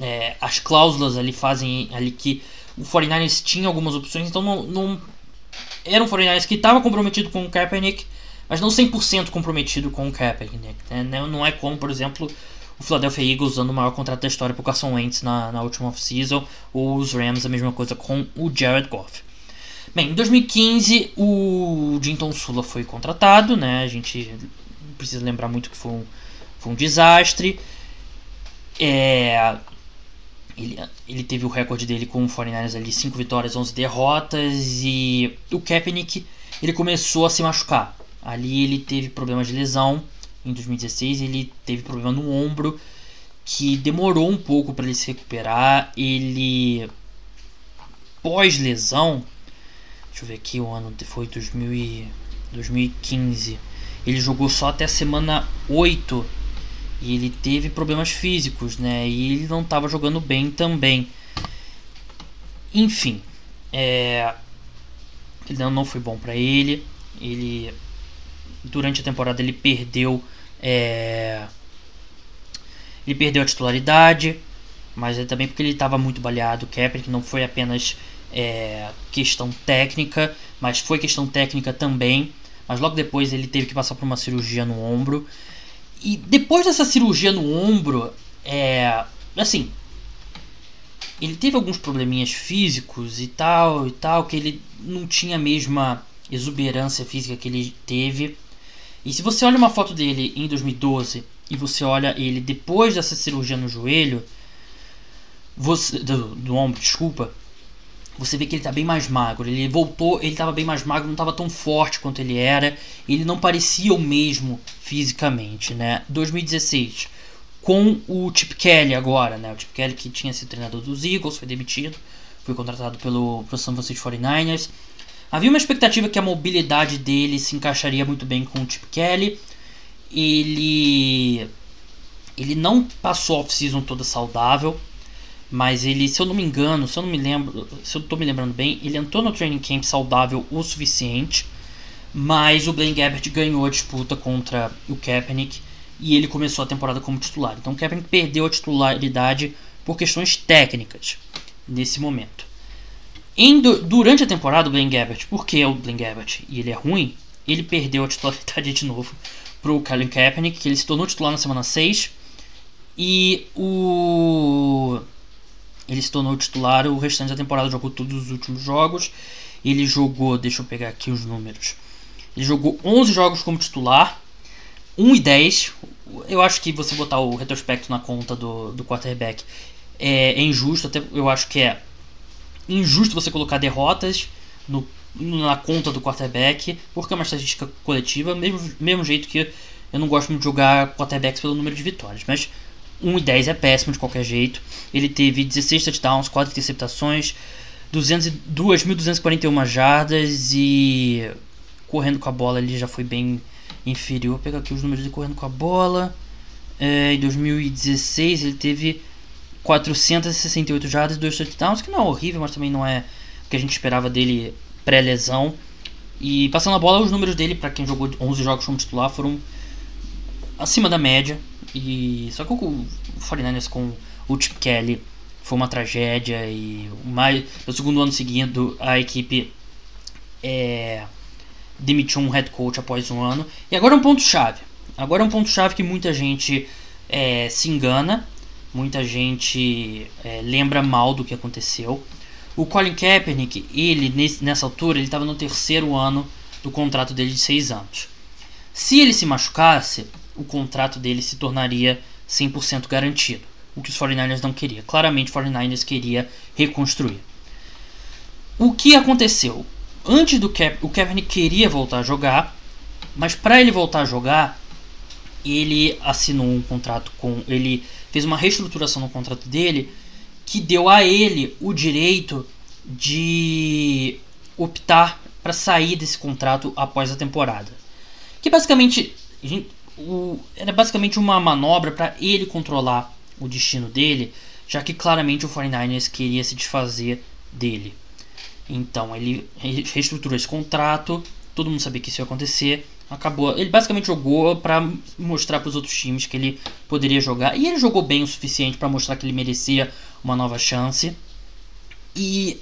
é as cláusulas ali fazem ali que o 49ers tinha algumas opções, então não, não era um 49ers que estava comprometido com o Kaepernick, mas não 100% comprometido com o Kaepernick. Né? Não é como, por exemplo, o Philadelphia Eagles usando o maior contrato da história para o Carson Wentz na, na última off-season, ou os Rams a mesma coisa com o Jared Goff. Bem, em 2015 o Jinton Sula foi contratado, né? A gente precisa lembrar muito que foi um, foi um desastre. É, ele, ele teve o recorde dele com o 49ers ali, 5 vitórias, 11 derrotas. E o Kaepernick ele começou a se machucar. Ali ele teve problemas de lesão. Em 2016 ele teve problema no ombro que demorou um pouco para ele se recuperar. Ele pós lesão, deixa eu ver aqui o ano foi 2000 2015. Ele jogou só até a semana 8 e ele teve problemas físicos, né? E ele não estava jogando bem também. Enfim, é... ele não foi bom para ele. Ele durante a temporada ele perdeu é... ele perdeu a titularidade, mas é também porque ele estava muito baleado. O que não foi apenas é... questão técnica, mas foi questão técnica também mas logo depois ele teve que passar por uma cirurgia no ombro. E depois dessa cirurgia no ombro, é. Assim. Ele teve alguns probleminhas físicos e tal, e tal, que ele não tinha a mesma exuberância física que ele teve. E se você olha uma foto dele em 2012 e você olha ele depois dessa cirurgia no joelho, você do, do ombro, desculpa, você vê que ele está bem mais magro. Ele voltou, ele estava bem mais magro, não estava tão forte quanto ele era. Ele não parecia o mesmo fisicamente, né? 2016, com o Chip Kelly agora, né? O Chip Kelly que tinha sido treinador dos Eagles, foi demitido, foi contratado pelo, pelo San Francisco 49ers. Havia uma expectativa que a mobilidade dele se encaixaria muito bem com o Chip Kelly. Ele ele não passou a off-season toda saudável, mas ele, se eu não me engano, se eu não me lembro, se eu estou me lembrando bem, ele entrou no training camp saudável o suficiente, mas o Blaine Gabbert ganhou a disputa contra o Kaepernick e ele começou a temporada como titular. Então o Kaepernick perdeu a titularidade por questões técnicas nesse momento. Em, durante a temporada, o Blaine Gabbert, porque é o Blaine Gabbert e ele é ruim, ele perdeu a titularidade de novo para o Colin Kaepernick, que ele se tornou titular na semana 6. E o ele se tornou titular o restante da temporada, jogou todos os últimos jogos. Ele jogou, deixa eu pegar aqui os números. Ele jogou 11 jogos como titular, 1 e 10. Eu acho que você botar o retrospecto na conta do, do quarterback é, é injusto, até eu acho que é injusto você colocar derrotas no, na conta do quarterback, porque é uma estatística coletiva, mesmo, mesmo jeito que eu não gosto muito de jogar quarterbacks pelo número de vitórias, mas 1 e 10 é péssimo de qualquer jeito. Ele teve 16 touchdowns, 4 interceptações, 2.241 jardas e correndo com a bola ele já foi bem inferior. Vou pegar aqui os números de correndo com a bola. É, em 2016 ele teve 468 jardas e 2 touchdowns, que não é horrível, mas também não é o que a gente esperava dele pré-lesão. E passando a bola, os números dele, para quem jogou 11 jogos como titular, foram acima da média. E só que o 49ers com o Chip Kelly foi uma tragédia e mais no segundo ano seguinte a equipe é, demitiu um head coach após um ano e agora é um ponto chave. Agora é um ponto chave que muita gente é, se engana, muita gente é, lembra mal do que aconteceu. O Colin Kaepernick, ele nesse, nessa altura ele estava no terceiro ano do contrato dele de seis anos. Se ele se machucasse, o contrato dele se tornaria 100% garantido. O que os 49ers não queria. Claramente, os 49ers queria reconstruir. O que aconteceu? Antes do o Kaepernick queria voltar a jogar, mas para ele voltar a jogar, ele assinou um contrato com, ele fez uma reestruturação no contrato dele que deu a ele o direito de optar para sair desse contrato após a temporada. Que basicamente, o, era basicamente uma manobra para ele controlar o destino dele, já que claramente o 49ers queria se desfazer dele. Então ele reestruturou esse contrato, todo mundo sabia que isso ia acontecer. Acabou, ele basicamente jogou para mostrar para os outros times que ele poderia jogar e ele jogou bem o suficiente para mostrar que ele merecia uma nova chance. E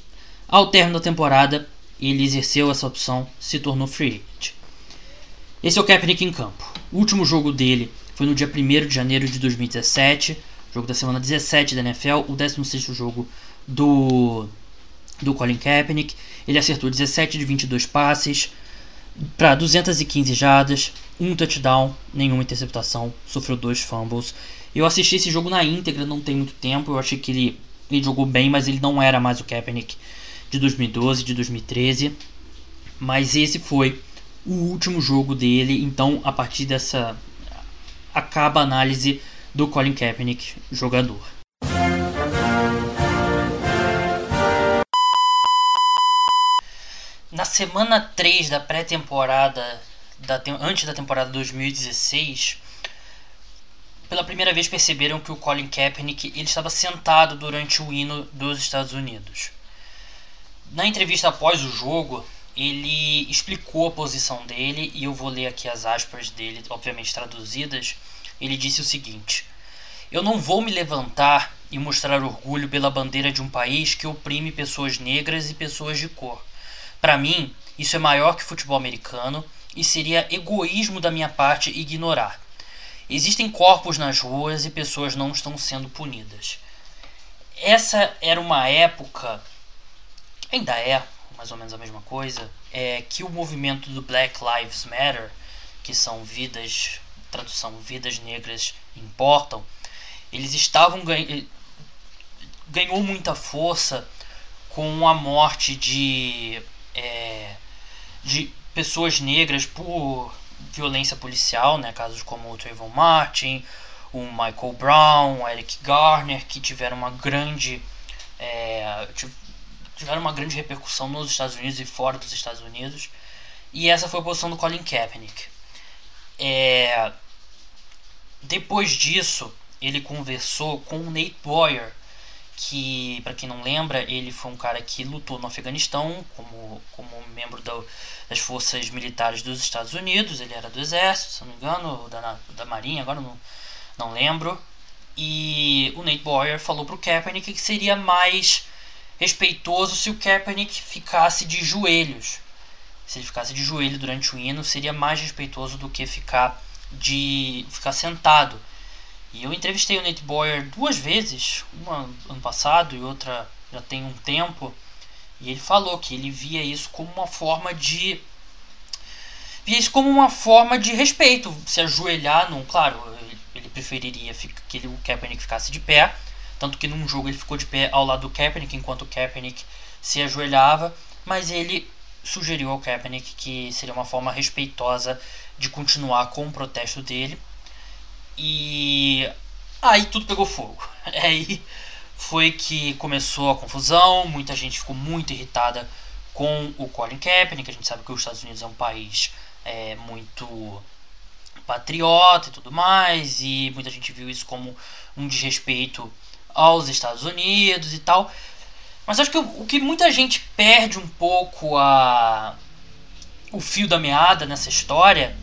ao término da temporada, ele exerceu essa opção, se tornou free agent. Esse é o Kaepernick em campo. O último jogo dele foi no dia 1 de janeiro de 2017, jogo da semana 17 da NFL, o 16 jogo do, do Colin Kaepernick. Ele acertou 17 de 22 passes para 215 jardas, um touchdown, nenhuma interceptação, sofreu dois fumbles. Eu assisti esse jogo na íntegra, não tem muito tempo, eu achei que ele, ele jogou bem, mas ele não era mais o Kaepernick de 2012, de 2013. Mas esse foi o último jogo dele. Então, a partir dessa acaba a análise do Colin Kaepernick, jogador. Semana 3 da pré-temporada, da, antes da temporada 2016, pela primeira vez perceberam que o Colin Kaepernick ele estava sentado durante o hino dos Estados Unidos. Na entrevista após o jogo, ele explicou a posição dele e eu vou ler aqui as aspas dele, obviamente traduzidas. Ele disse o seguinte: Eu não vou me levantar e mostrar orgulho pela bandeira de um país que oprime pessoas negras e pessoas de cor. Para mim, isso é maior que futebol americano e seria egoísmo da minha parte ignorar. existem corpos nas ruas e pessoas não estão sendo punidas. Essa era uma época, ainda é mais ou menos a mesma coisa, é que o movimento do Black Lives Matter, que são vidas, tradução, vidas negras importam, eles estavam ganhando ganhou muita força com a morte de, é, de pessoas negras por violência policial, né? casos como o Trayvon Martin, o Michael Brown, o Eric Garner, que tiveram uma grande é, tiveram uma grande repercussão nos Estados Unidos e fora dos Estados Unidos. E essa foi a posição do Colin Kaepernick. É, depois disso, ele conversou com o Nate Boyer, que, para quem não lembra, ele foi um cara que lutou no Afeganistão como, como membro das forças militares dos Estados Unidos. Ele era do exército, se não me engano, da, da marinha, agora não, não lembro. E o Nate Boyer falou pro Kaepernick que seria mais respeitoso se o Kaepernick ficasse de joelhos. Se ele ficasse de joelho durante o hino, seria mais respeitoso do que ficar de ficar sentado. E eu entrevistei o Nate Boyer duas vezes, uma ano passado e outra já tem um tempo, e ele falou que ele via isso como uma forma de via isso como uma forma de respeito, se ajoelhar, não, claro, ele preferiria que o Kaepernick ficasse de pé, tanto que num jogo ele ficou de pé ao lado do Kaepernick enquanto o Kaepernick se ajoelhava, mas ele sugeriu ao Kaepernick que seria uma forma respeitosa de continuar com o protesto dele e aí tudo pegou fogo. Aí foi que começou a confusão, muita gente ficou muito irritada com o Colin Kaepernick, a gente sabe que os Estados Unidos é um país é, muito patriota e tudo mais, e muita gente viu isso como um desrespeito aos Estados Unidos e tal. Mas acho que o, o que muita gente perde um pouco a o fio da meada nessa história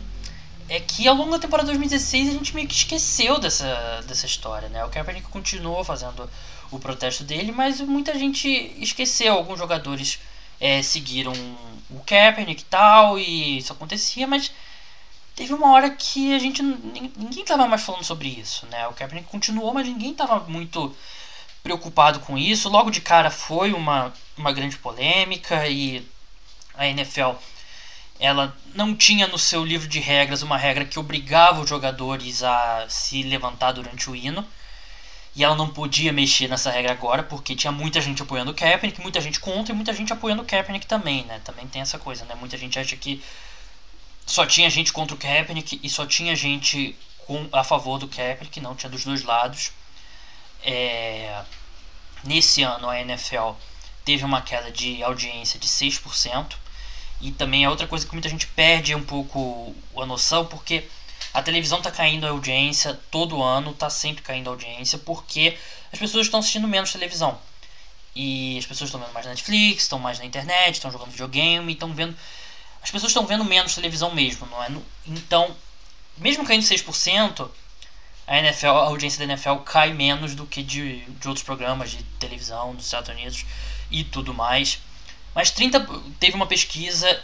é que ao longo da temporada 2016 a gente meio que esqueceu dessa, dessa história, né? O Kaepernick continuou fazendo o protesto dele, mas muita gente esqueceu. Alguns jogadores é, seguiram o Kaepernick e tal, e isso acontecia, mas teve uma hora que a gente ninguém estava mais falando sobre isso, né? O Kaepernick continuou, mas ninguém estava muito preocupado com isso. Logo de cara foi uma, uma grande polêmica e a NFL ela não tinha no seu livro de regras uma regra que obrigava os jogadores a se levantar durante o hino. E ela não podia mexer nessa regra agora, porque tinha muita gente apoiando o Kaepernick, muita gente contra e muita gente apoiando o Kaepernick também, né? Também tem essa coisa, né? Muita gente acha que só tinha gente contra o Kaepernick e só tinha gente com, a favor do Kaepernick, não, tinha dos dois lados. É... Nesse ano a NFL teve uma queda de audiência de 6%. E também é outra coisa que muita gente perde um pouco a noção, porque a televisão está caindo a audiência todo ano, está sempre caindo a audiência, porque as pessoas estão assistindo menos televisão. E as pessoas estão vendo mais Netflix, estão mais na internet, estão jogando videogame, estão vendo. As pessoas estão vendo menos televisão mesmo, não é? Então, mesmo caindo 6%, a NFL, a audiência da NFL cai menos do que de, de outros programas de televisão dos Estados Unidos e tudo mais. Mas 30 teve uma pesquisa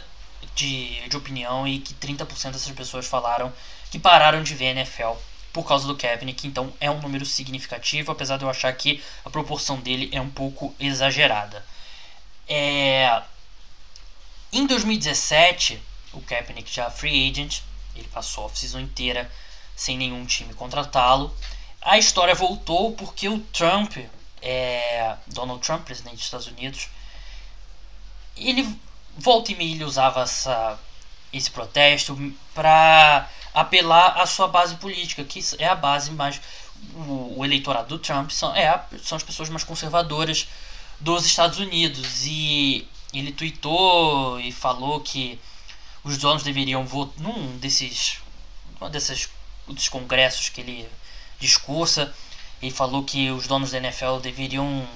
de, de opinião e que 30% dessas pessoas falaram que pararam de ver NFL por causa do Kaepernick, então é um número significativo, apesar de eu achar que a proporção dele é um pouco exagerada. É... Em 2017, o Kaepernick já free agent, ele passou a off-season inteira sem nenhum time contratá-lo. A história voltou porque o Trump, é... Donald Trump, presidente dos Estados Unidos, ele volta e meia ele usava essa, esse protesto para apelar à sua base política, que é a base mais. O, o eleitorado do Trump são, é, são as pessoas mais conservadoras dos Estados Unidos. E ele tweetou e falou que os donos deveriam votar num desses, um desses, desses congressos que ele discursa. Ele falou que os donos da NFL deveriam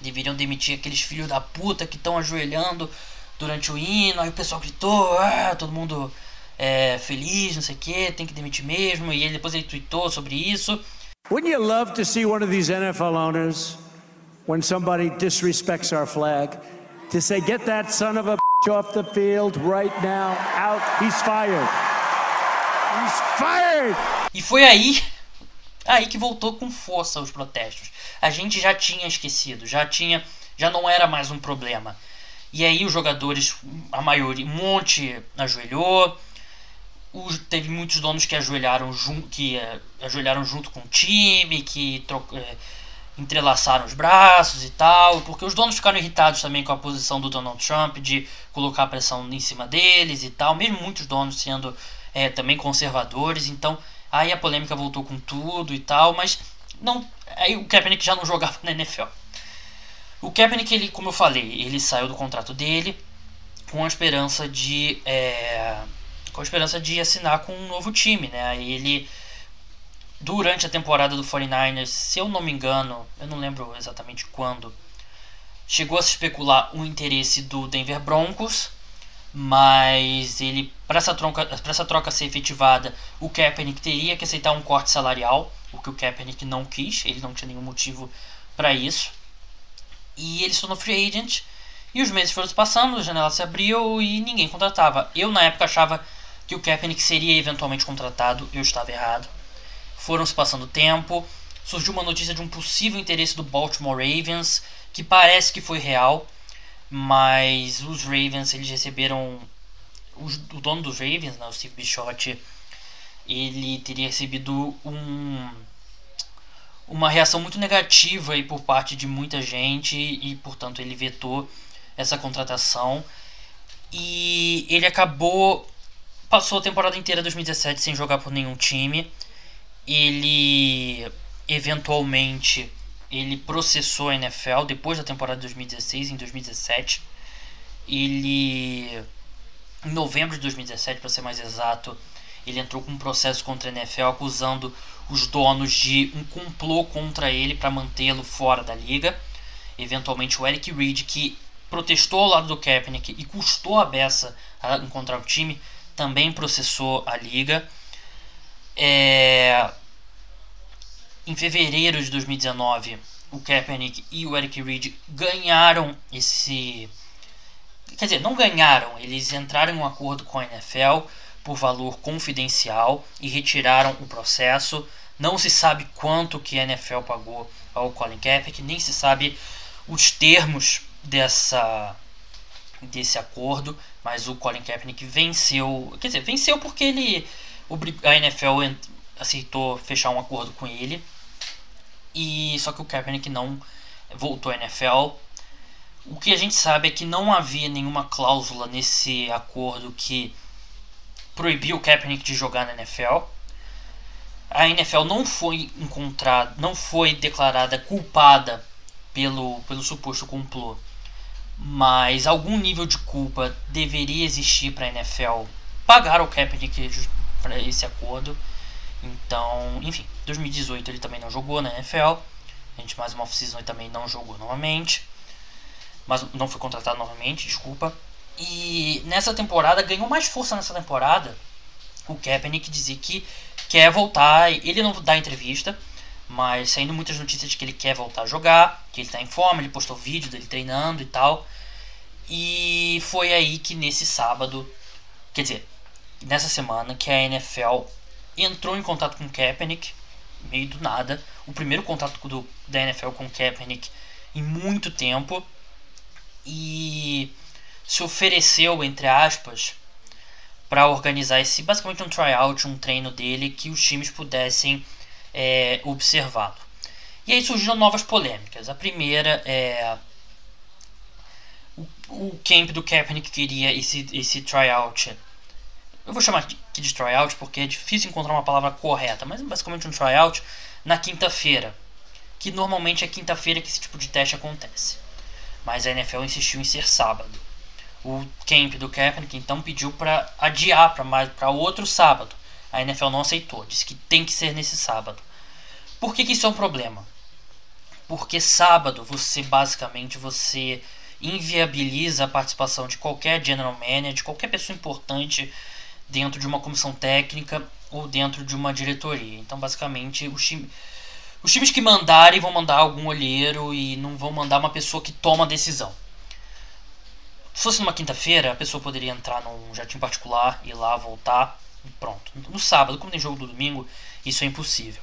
deveriam demitir aqueles filhos da puta que estão ajoelhando durante o hino. Aí o pessoal gritou, ah, todo mundo é, feliz, não sei o que, tem que demitir mesmo. E ele depois ele tweetou sobre isso. Wouldn't you love to see one of these NFL owners, when somebody disrespects our flag, to say, get that son of a bitch off the field right now, out, he's fired. E foi aí, aí que voltou com força os protestos. A gente já tinha esquecido, já tinha, já não era mais um problema. E aí os jogadores, a maioria, um monte ajoelhou. Os, teve muitos donos que ajoelharam, jun, que uh, ajoelharam junto com o time, que uh, entrelaçaram os braços e tal, porque os donos ficaram irritados também com a posição do Donald Trump de colocar pressão em cima deles e tal, mesmo muitos donos sendo é, também conservadores, então aí a polêmica voltou com tudo e tal, mas não, aí o Kaepernick já não jogava na NFL. O Kaepernick, ele, como eu falei, ele saiu do contrato dele com a esperança de é, com a esperança de assinar com um novo time, né? Ele durante a temporada do 49ers, se eu não me engano, eu não lembro exatamente quando, chegou a se especular o interesse do Denver Broncos mas ele para essa troca essa troca ser efetivada o Kaepernick teria que aceitar um corte salarial o que o Kaepernick não quis ele não tinha nenhum motivo para isso. E ele se tornou free agent e os meses foram passando a janela se abriu e ninguém contratava. Eu na época achava que o Kaepernick seria eventualmente contratado eu estava errado. Foram se passando tempo surgiu uma notícia de um possível interesse do Baltimore Ravens que parece que foi real mas os Ravens eles receberam os, o dono dos Ravens, né, o Steve Bischotti, ele teria recebido um, uma reação muito negativa aí por parte de muita gente e portanto ele vetou essa contratação e ele acabou passou a temporada inteira de 2017 sem jogar por nenhum time. Ele eventualmente ele processou a NFL depois da temporada de 2016, em 2017. Ele, em novembro de 2017, para ser mais exato, ele entrou com um processo contra a NFL acusando os donos de um complô contra ele para mantê-lo fora da liga. Eventualmente, o Eric Reid, que protestou ao lado do Kaepernick e custou a beça a encontrar o time, também processou a liga. É, em fevereiro de 2019, o Kaepernick e o Eric Reid ganharam esse. Quer dizer, não ganharam, eles entraram em um acordo com a NFL por valor confidencial e retiraram o processo. Não se sabe quanto que a NFL pagou ao Colin Kaepernick, nem se sabe os termos dessa desse acordo, mas o Colin Kaepernick venceu, quer dizer, venceu porque ele a NFL aceitou fechar um acordo com ele e só que o Kaepernick não voltou à NFL. O que a gente sabe é que não havia nenhuma cláusula nesse acordo que proibiu o Kaepernick de jogar na NFL. A NFL não foi encontrada, não foi declarada culpada pelo, pelo suposto complô, mas algum nível de culpa deveria existir para a NFL pagar o Kaepernick para esse acordo. Então, enfim, 2018 ele também não jogou na NFL. A gente mais uma ele também não jogou novamente. Mas não foi contratado novamente, desculpa. E nessa temporada, ganhou mais força nessa temporada. O Kaepernick dizer que quer voltar. Ele não dá entrevista, mas saindo muitas notícias de que ele quer voltar a jogar, que ele está em forma, ele postou vídeo dele treinando e tal. E foi aí que nesse sábado, quer dizer, nessa semana, que a NFL entrou em contato com o Kaepernick, meio do nada. O primeiro contato do, da NFL com o Kaepernick em muito tempo. E se ofereceu, entre aspas, para organizar esse basicamente um tryout, um treino dele que os times pudessem é, observá-lo. E aí surgiram novas polêmicas. A primeira é o, o camp do Kaepernick queria esse, esse tryout eu vou chamar aqui de tryout porque é difícil encontrar uma palavra correta, mas basicamente um tryout na quinta-feira, que normalmente é quinta-feira que esse tipo de teste acontece. Mas a NFL insistiu em ser sábado. O camp do Kaepernick então pediu para adiar para outro sábado. A NFL não aceitou, disse que tem que ser nesse sábado. Por que, que isso é um problema? Porque sábado você basicamente você inviabiliza a participação de qualquer general manager, de qualquer pessoa importante dentro de uma comissão técnica ou dentro de uma diretoria. Então, basicamente, os, time, os times que mandarem vão mandar algum olheiro e não vão mandar uma pessoa que toma a decisão. Se fosse numa quinta-feira, a pessoa poderia entrar num jardim particular, ir lá, voltar, Pronto. No sábado, como tem jogo do domingo, isso é impossível.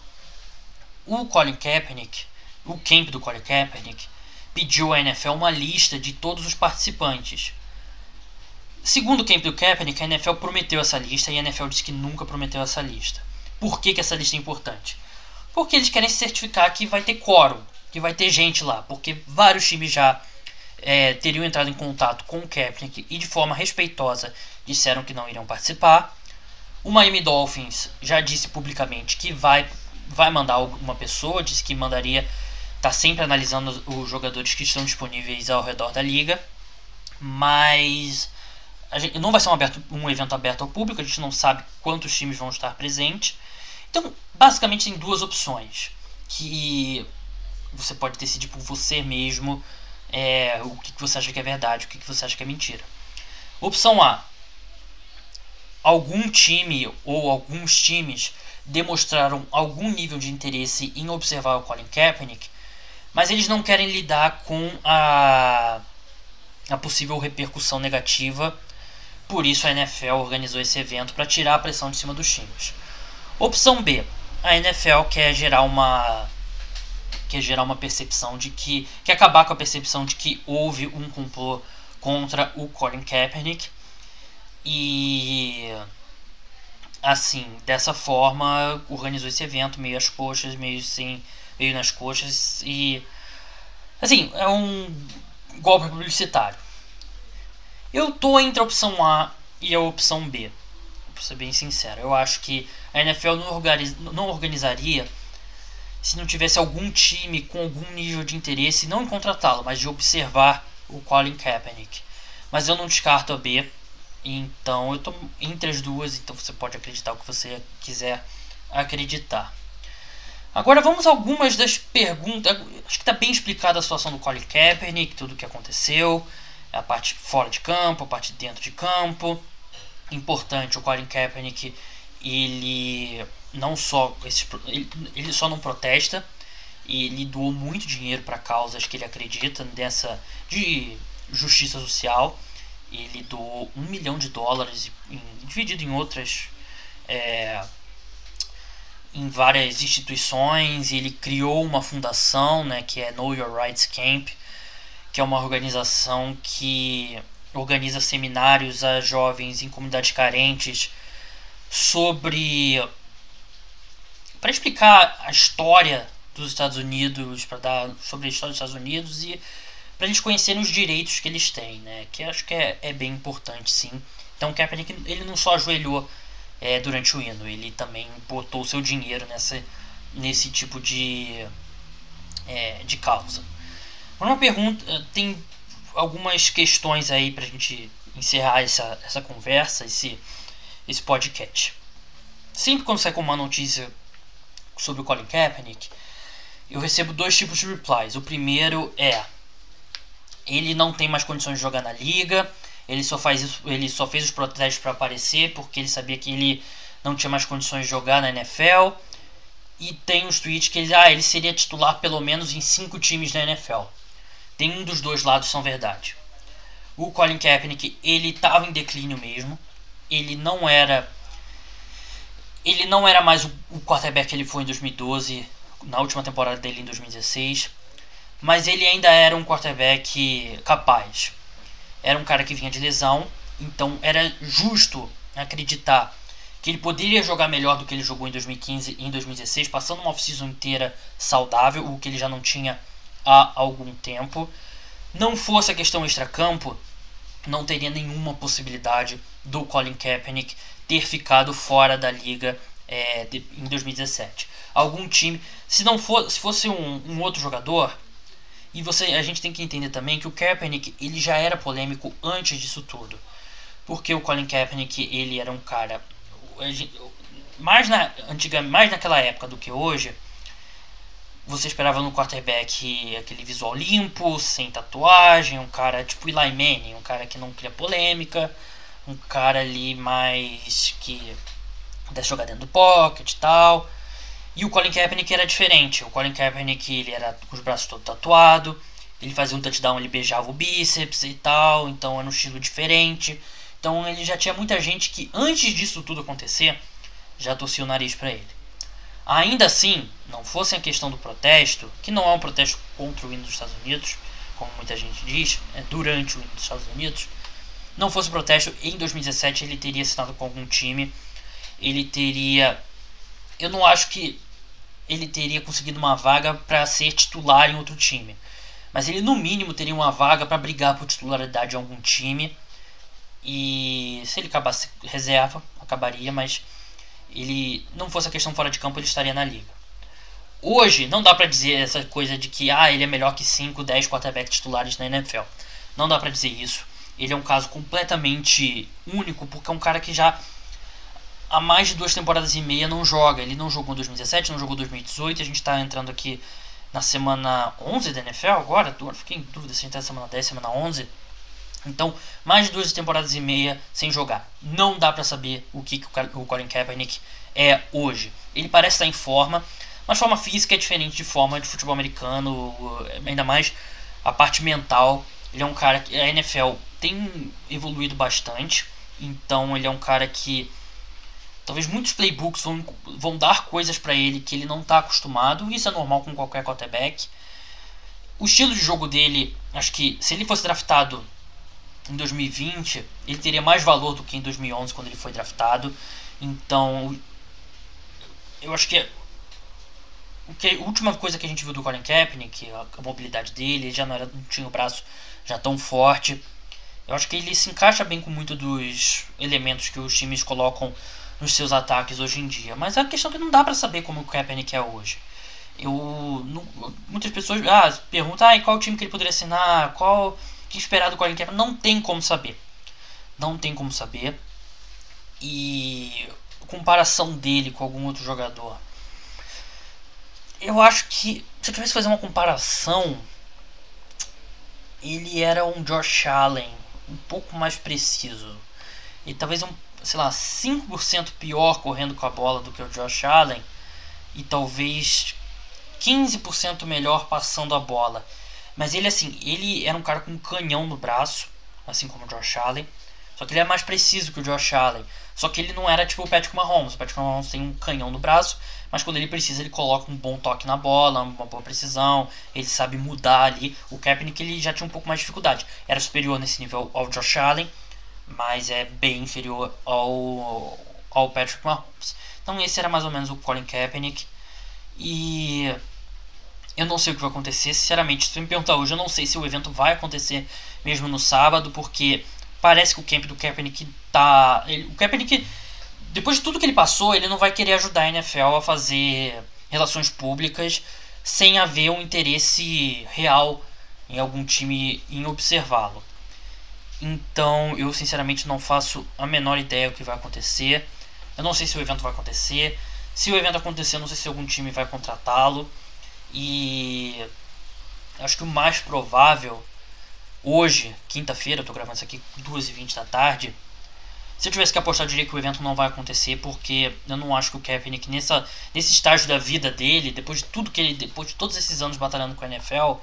O Colin Kaepernick, o camp do Colin Kaepernick, pediu à NFL uma lista de todos os participantes. Segundo o camp do Kaepernick, a NFL prometeu essa lista e a NFL disse que nunca prometeu essa lista. Por que, que essa lista é importante? Porque eles querem certificar que vai ter quórum, que vai ter gente lá, porque vários times já é, teriam entrado em contato com o Kaepernick e de forma respeitosa disseram que não iriam participar. O Miami Dolphins já disse publicamente que vai, vai mandar uma pessoa, disse que mandaria, está sempre analisando os jogadores que estão disponíveis ao redor da liga, mas gente, não vai ser um, aberto, um evento aberto ao público, a gente não sabe quantos times vão estar presentes. Então, basicamente, tem duas opções que você pode decidir por você mesmo é, o que, você acha que é verdade, o que, que você acha que é mentira. Opção A: algum time ou alguns times demonstraram algum nível de interesse em observar o Colin Kaepernick, mas eles não querem lidar com a, a possível repercussão negativa. Por isso a NFL organizou esse evento para tirar a pressão de cima dos times. Opção B: a NFL quer gerar uma quer gerar uma percepção de que quer acabar com a percepção de que houve um complô contra o Colin Kaepernick e assim, dessa forma, organizou esse evento meio às coxas, meio sem, meio nas coxas e assim, é um golpe publicitário. Eu tô entre a opção A e a opção B. Vou ser bem sincero, eu acho que a NFL não, organiz, não organizaria se não tivesse algum time com algum nível de interesse, não em contratá-lo, mas de observar o Colin Kaepernick. Mas eu não descarto a B, então eu estou entre as duas, então você pode acreditar o que você quiser acreditar. Agora vamos a algumas das perguntas. Acho que está bem explicada a situação do Colin Kaepernick, tudo o que aconteceu, a parte fora de campo, a parte dentro de campo. Importante, o Colin Kaepernick ele não só ele, ele só não protesta, ele doou muito dinheiro para causas que ele acredita dessa de justiça social. Ele doou um milhão de dólares em, dividido em outras é, em várias instituições. Ele criou uma fundação, né, que é Know Your Rights Camp, que é uma organização que organiza seminários a jovens em comunidades carentes sobre para explicar a história dos Estados Unidos, para dar sobre a história dos Estados Unidos e para eles conhecerem os direitos que eles têm, né? Que acho que é, é bem importante, sim. Então, Kaepernick ele não só ajoelhou é, durante o hino, ele também botou seu dinheiro nessa, nesse tipo de, é, de causa. Uma pergunta, tem algumas questões aí para a gente encerrar essa, essa conversa, esse, esse podcast. Sempre quando sai com uma notícia sobre o Colin Kaepernick, eu recebo dois tipos de replies. O primeiro é ele não tem mais condições de jogar na liga, ele só faz isso, ele só fez os protestos para aparecer porque ele sabia que ele não tinha mais condições de jogar na NFL. E tem os tweets que ele, ah, ele seria titular pelo menos em cinco times da NFL. Tem um dos dois lados são verdade. O Colin Kaepernick, ele estava em declínio mesmo. Ele não era ele não era mais o, quarterback que ele foi em 2012, na última temporada dele em 2016, mas ele ainda era um quarterback capaz. Era um cara que vinha de lesão, então era justo acreditar que ele poderia jogar melhor do que ele jogou em 2015 e em 2016, passando uma off-season inteira saudável, o que ele já não tinha há algum tempo. Não fosse a questão extra-campo, não teria nenhuma possibilidade do Colin Kaepernick ter ficado fora da liga é, de, em 2017. Algum time, se não for, se fosse um, um, outro jogador, e você, a gente tem que entender também que o Kaepernick ele já era polêmico antes disso tudo, porque o Colin Kaepernick ele era um cara mais na antiga, mais naquela época do que hoje. Você esperava no quarterback aquele visual limpo, sem tatuagem, um cara tipo Eli Manning, um cara que não cria polêmica, um cara ali mais que pudesse jogar dentro do pocket e tal. E o Colin Kaepernick era diferente. O Colin Kaepernick ele era com os braços todos tatuados. Ele fazia um touchdown, ele beijava o bíceps e tal. Então era um estilo diferente. Então ele já tinha muita gente que antes disso tudo acontecer já torcia o nariz para ele. Ainda assim, não fosse a questão do protesto, que não é um protesto contra o hino dos Estados Unidos, como muita gente diz, é durante o hino dos Estados Unidos, não fosse o protesto, em 2017 ele teria assinado com algum time, ele teria. Eu não acho que ele teria conseguido uma vaga para ser titular em outro time, mas ele no mínimo teria uma vaga para brigar por titularidade em algum time. E se ele acabasse reserva, acabaria, mas ele não fosse a questão fora de campo, ele estaria na liga. Hoje não dá para dizer essa coisa de que ah, ele é melhor que 5, 10 quarterbacks titulares na NFL. Não dá para dizer isso. Ele é um caso completamente único porque é um cara que já há mais de duas temporadas e meia não joga. Ele não jogou em 2017, não jogou em 2018. A gente está entrando aqui na semana 11 da NFL agora. Fiquei em dúvida se a gente está na semana 10, semana 11. Então, mais de duas temporadas e meia sem jogar. Não dá para saber o que, que o Colin Kaepernick é hoje. Ele parece estar em forma, mas forma física é diferente de forma de futebol americano, ainda mais a parte mental. Ele é um cara que a NFL tem evoluído bastante, então ele é um cara que talvez muitos playbooks vão, vão dar coisas para ele que ele não está acostumado. Isso é normal com qualquer quarterback. O estilo de jogo dele, acho que se ele fosse draftado em 2020, ele teria mais valor do que em 2011 quando ele foi draftado. Então, eu acho que o que a última coisa que a gente viu do Colin Kaepernick, a, mobilidade dele, ele já não, era, não tinha o braço já tão forte. Eu acho que ele se encaixa bem com muito dos elementos que os times colocam nos seus ataques hoje em dia. Mas a questão é que não dá para saber como o Kaepernick é hoje. Eu, não, muitas pessoas ah, perguntam ah, qual time que ele poderia assinar, qual que esperar do Colin Kaepernick? Não tem como saber. Não tem como saber. E comparação dele com algum outro jogador. Eu acho que se eu tivesse que fazer uma comparação, ele era um Josh Allen um pouco mais preciso. E talvez um, sei lá, 5% pior correndo com a bola do que o Josh Allen e talvez 15% melhor passando a bola. Mas ele, assim, ele era um cara com um canhão no braço, assim como o Josh Allen. Só que ele é mais preciso que o Josh Allen. Só que ele não era tipo o Patrick Mahomes. O Patrick Mahomes tem um canhão no braço, mas quando ele precisa, ele coloca um bom toque na bola, uma boa precisão. Ele sabe mudar ali. O Kaepernick ele já tinha um pouco mais de dificuldade. Era superior nesse nível ao Josh Allen, mas é bem inferior ao, ao Patrick Mahomes. Então esse era mais ou menos o Colin Kaepernick. E eu não sei o que vai acontecer, sinceramente. Se você me perguntar hoje, eu não sei se o evento vai acontecer mesmo no sábado, porque parece que o camp do Kaepernick tá. Ele, o Kaepernick, depois de tudo que ele passou, ele não vai querer ajudar a NFL a fazer relações públicas sem haver um interesse real em algum time em observá-lo. Então, eu sinceramente não faço a menor ideia do que vai acontecer. Eu não sei se o evento vai acontecer. Se o evento acontecer, eu não sei se algum time vai contratá-lo. E acho que o mais provável hoje, quinta-feira, eu tô gravando isso aqui 2h20 da tarde. Se eu tivesse que apostar, eu diria que o evento não vai acontecer, porque eu não acho que o Kaepernick, nessa, nesse estágio da vida dele, depois de tudo que ele, depois de todos esses anos batalhando com a NFL,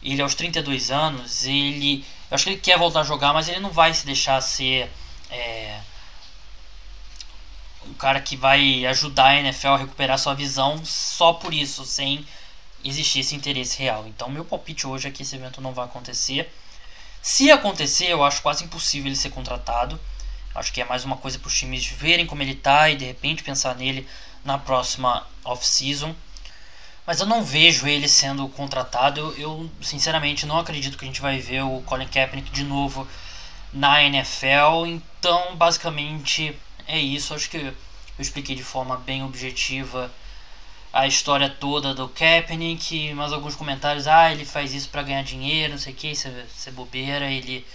ele aos 32 anos, ele. Eu acho que ele quer voltar a jogar, mas ele não vai se deixar ser. É, cara que vai ajudar a NFL a recuperar sua visão só por isso, sem existir esse interesse real. Então, meu palpite hoje é que esse evento não vai acontecer. Se acontecer, eu acho quase impossível ele ser contratado. Acho que é mais uma coisa para os times verem como ele está e de repente pensar nele na próxima off-season. Mas eu não vejo ele sendo contratado. Eu, eu, sinceramente não acredito que a gente vai ver o Colin Kaepernick de novo na NFL. Então, basicamente é isso. Acho que eu expliquei de forma bem objetiva a história toda do Kaepernick, mas alguns comentários, ah, ele faz isso para ganhar dinheiro, não sei o que, isso, é, isso é bobeira, ele,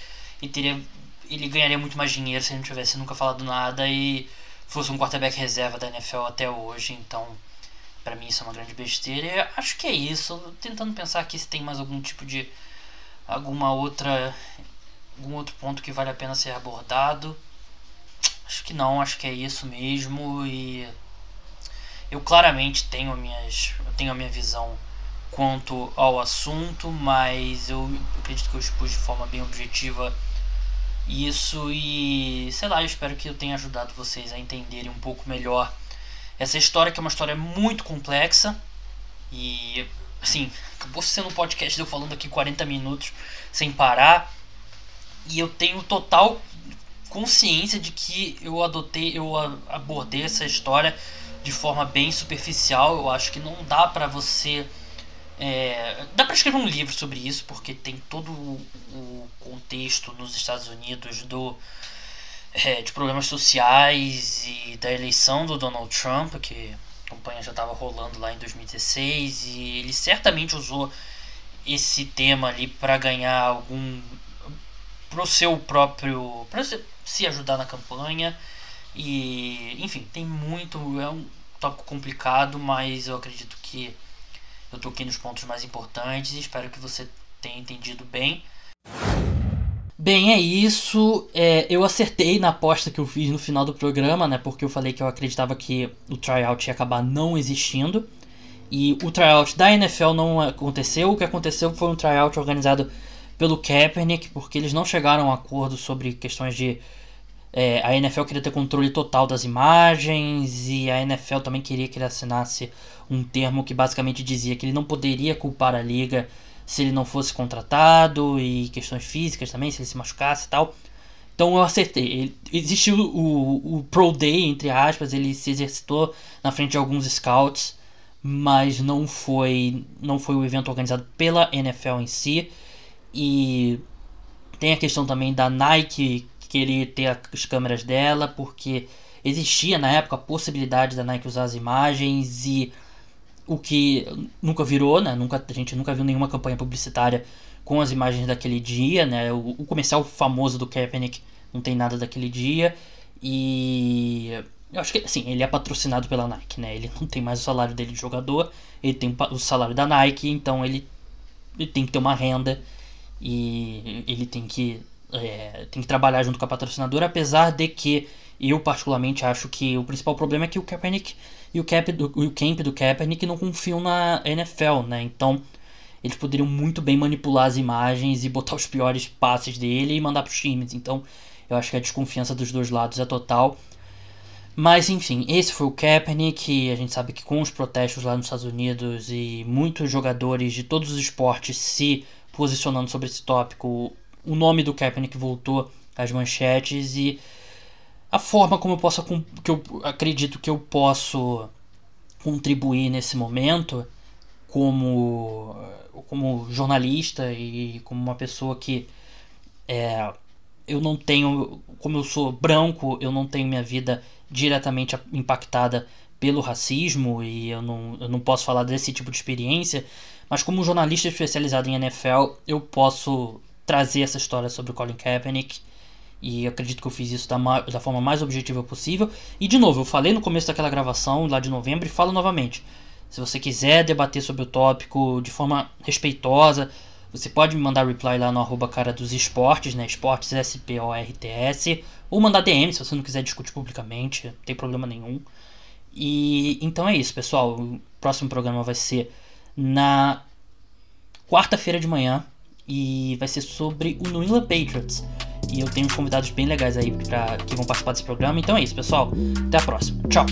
ele, teria, ele ganharia muito mais dinheiro se ele não tivesse nunca falado nada e fosse um quarterback reserva da NFL até hoje, então para mim isso é uma grande besteira. E acho que é isso, tentando pensar aqui se tem mais algum tipo de alguma outra algum outro ponto que vale a pena ser abordado. Acho que não, acho que é isso mesmo e eu claramente tenho, minhas, eu tenho a minha visão quanto ao assunto, mas eu acredito que eu expus de forma bem objetiva isso e sei lá, eu espero que eu tenha ajudado vocês a entenderem um pouco melhor essa história que é uma história muito complexa e assim, acabou sendo um podcast eu falando aqui 40 minutos sem parar. E eu tenho total consciência de que eu adotei, eu abordei essa história de forma bem superficial. Eu acho que não dá para você é, dá para escrever um livro sobre isso porque tem todo o, contexto nos Estados Unidos do é, de problemas sociais e da eleição do Donald Trump que a campanha já estava rolando lá em 2016 e ele certamente usou esse tema ali para ganhar algum pro seu próprio para se ajudar na campanha e enfim tem muito é um tópico complicado mas eu acredito que eu toquei nos pontos mais importantes e espero que você tenha entendido bem. Bem, é isso. É, eu acertei na aposta que eu fiz no final do programa, né? Porque eu falei que eu acreditava que o tryout ia acabar não existindo. E o tryout da NFL não aconteceu. O que aconteceu foi um tryout organizado pelo Kaepernick, porque eles não chegaram a um acordo sobre questões de. É, a NFL queria ter controle total das imagens e a NFL também queria que ele assinasse um termo que basicamente dizia que ele não poderia culpar a liga se ele não fosse contratado e questões físicas também, se ele se machucasse e tal. Então eu acertei. existiu o, o Pro Day, entre aspas, ele se exercitou na frente de alguns scouts, mas não foi, não foi o evento organizado pela NFL em si. E tem a questão também da Nike querer ter as câmeras dela, porque existia na época a possibilidade da Nike usar as imagens e o que nunca virou, né? Nunca, a gente nunca viu nenhuma campanha publicitária com as imagens daquele dia, né? O, o comercial famoso do Kaepernick não tem nada daquele dia e eu acho que assim, ele é patrocinado pela Nike, né? Ele não tem mais o salário dele de jogador, ele tem o salário da Nike, então ele, ele tem que ter uma renda e ele tem que é, tem que trabalhar junto com a patrocinadora, apesar de que eu particularmente acho que o principal problema é que o Kaepernick e o, cap do, o camp do Kaepernick não confiam na NFL, né? Então eles poderiam muito bem manipular as imagens e botar os piores passes dele e mandar para os times. Então eu acho que a desconfiança dos dois lados é total. Mas enfim, esse foi o Kaepernick. A gente sabe que com os protestos lá nos Estados Unidos e muitos jogadores de todos os esportes se posicionando sobre esse tópico, o nome do Kaepernick voltou às manchetes e a forma como eu posso que eu acredito que eu posso contribuir nesse momento como como jornalista e como uma pessoa que é, eu não tenho como eu sou branco eu não tenho minha vida diretamente impactada pelo racismo e eu não, eu não posso falar desse tipo de experiência mas como jornalista especializado em NFL eu posso trazer essa história sobre o Colin Kaepernick e acredito que eu fiz isso da, da, forma mais objetiva possível. E de novo, eu falei no começo daquela gravação, lá de novembro, e falo novamente. Se você quiser debater sobre o tópico de forma respeitosa, você pode me mandar reply lá no arroba cara dos esportes, né? Esportes S-P-O-R-T-S. Ou mandar DM se você não quiser discutir publicamente, não tem problema nenhum. E então é isso, pessoal. O próximo programa vai ser na quarta-feira de manhã. E vai ser sobre o New England Patriots. E eu tenho convidados bem legais aí pra, que vão participar desse programa. Então é isso, pessoal. Até a próxima. Tchau.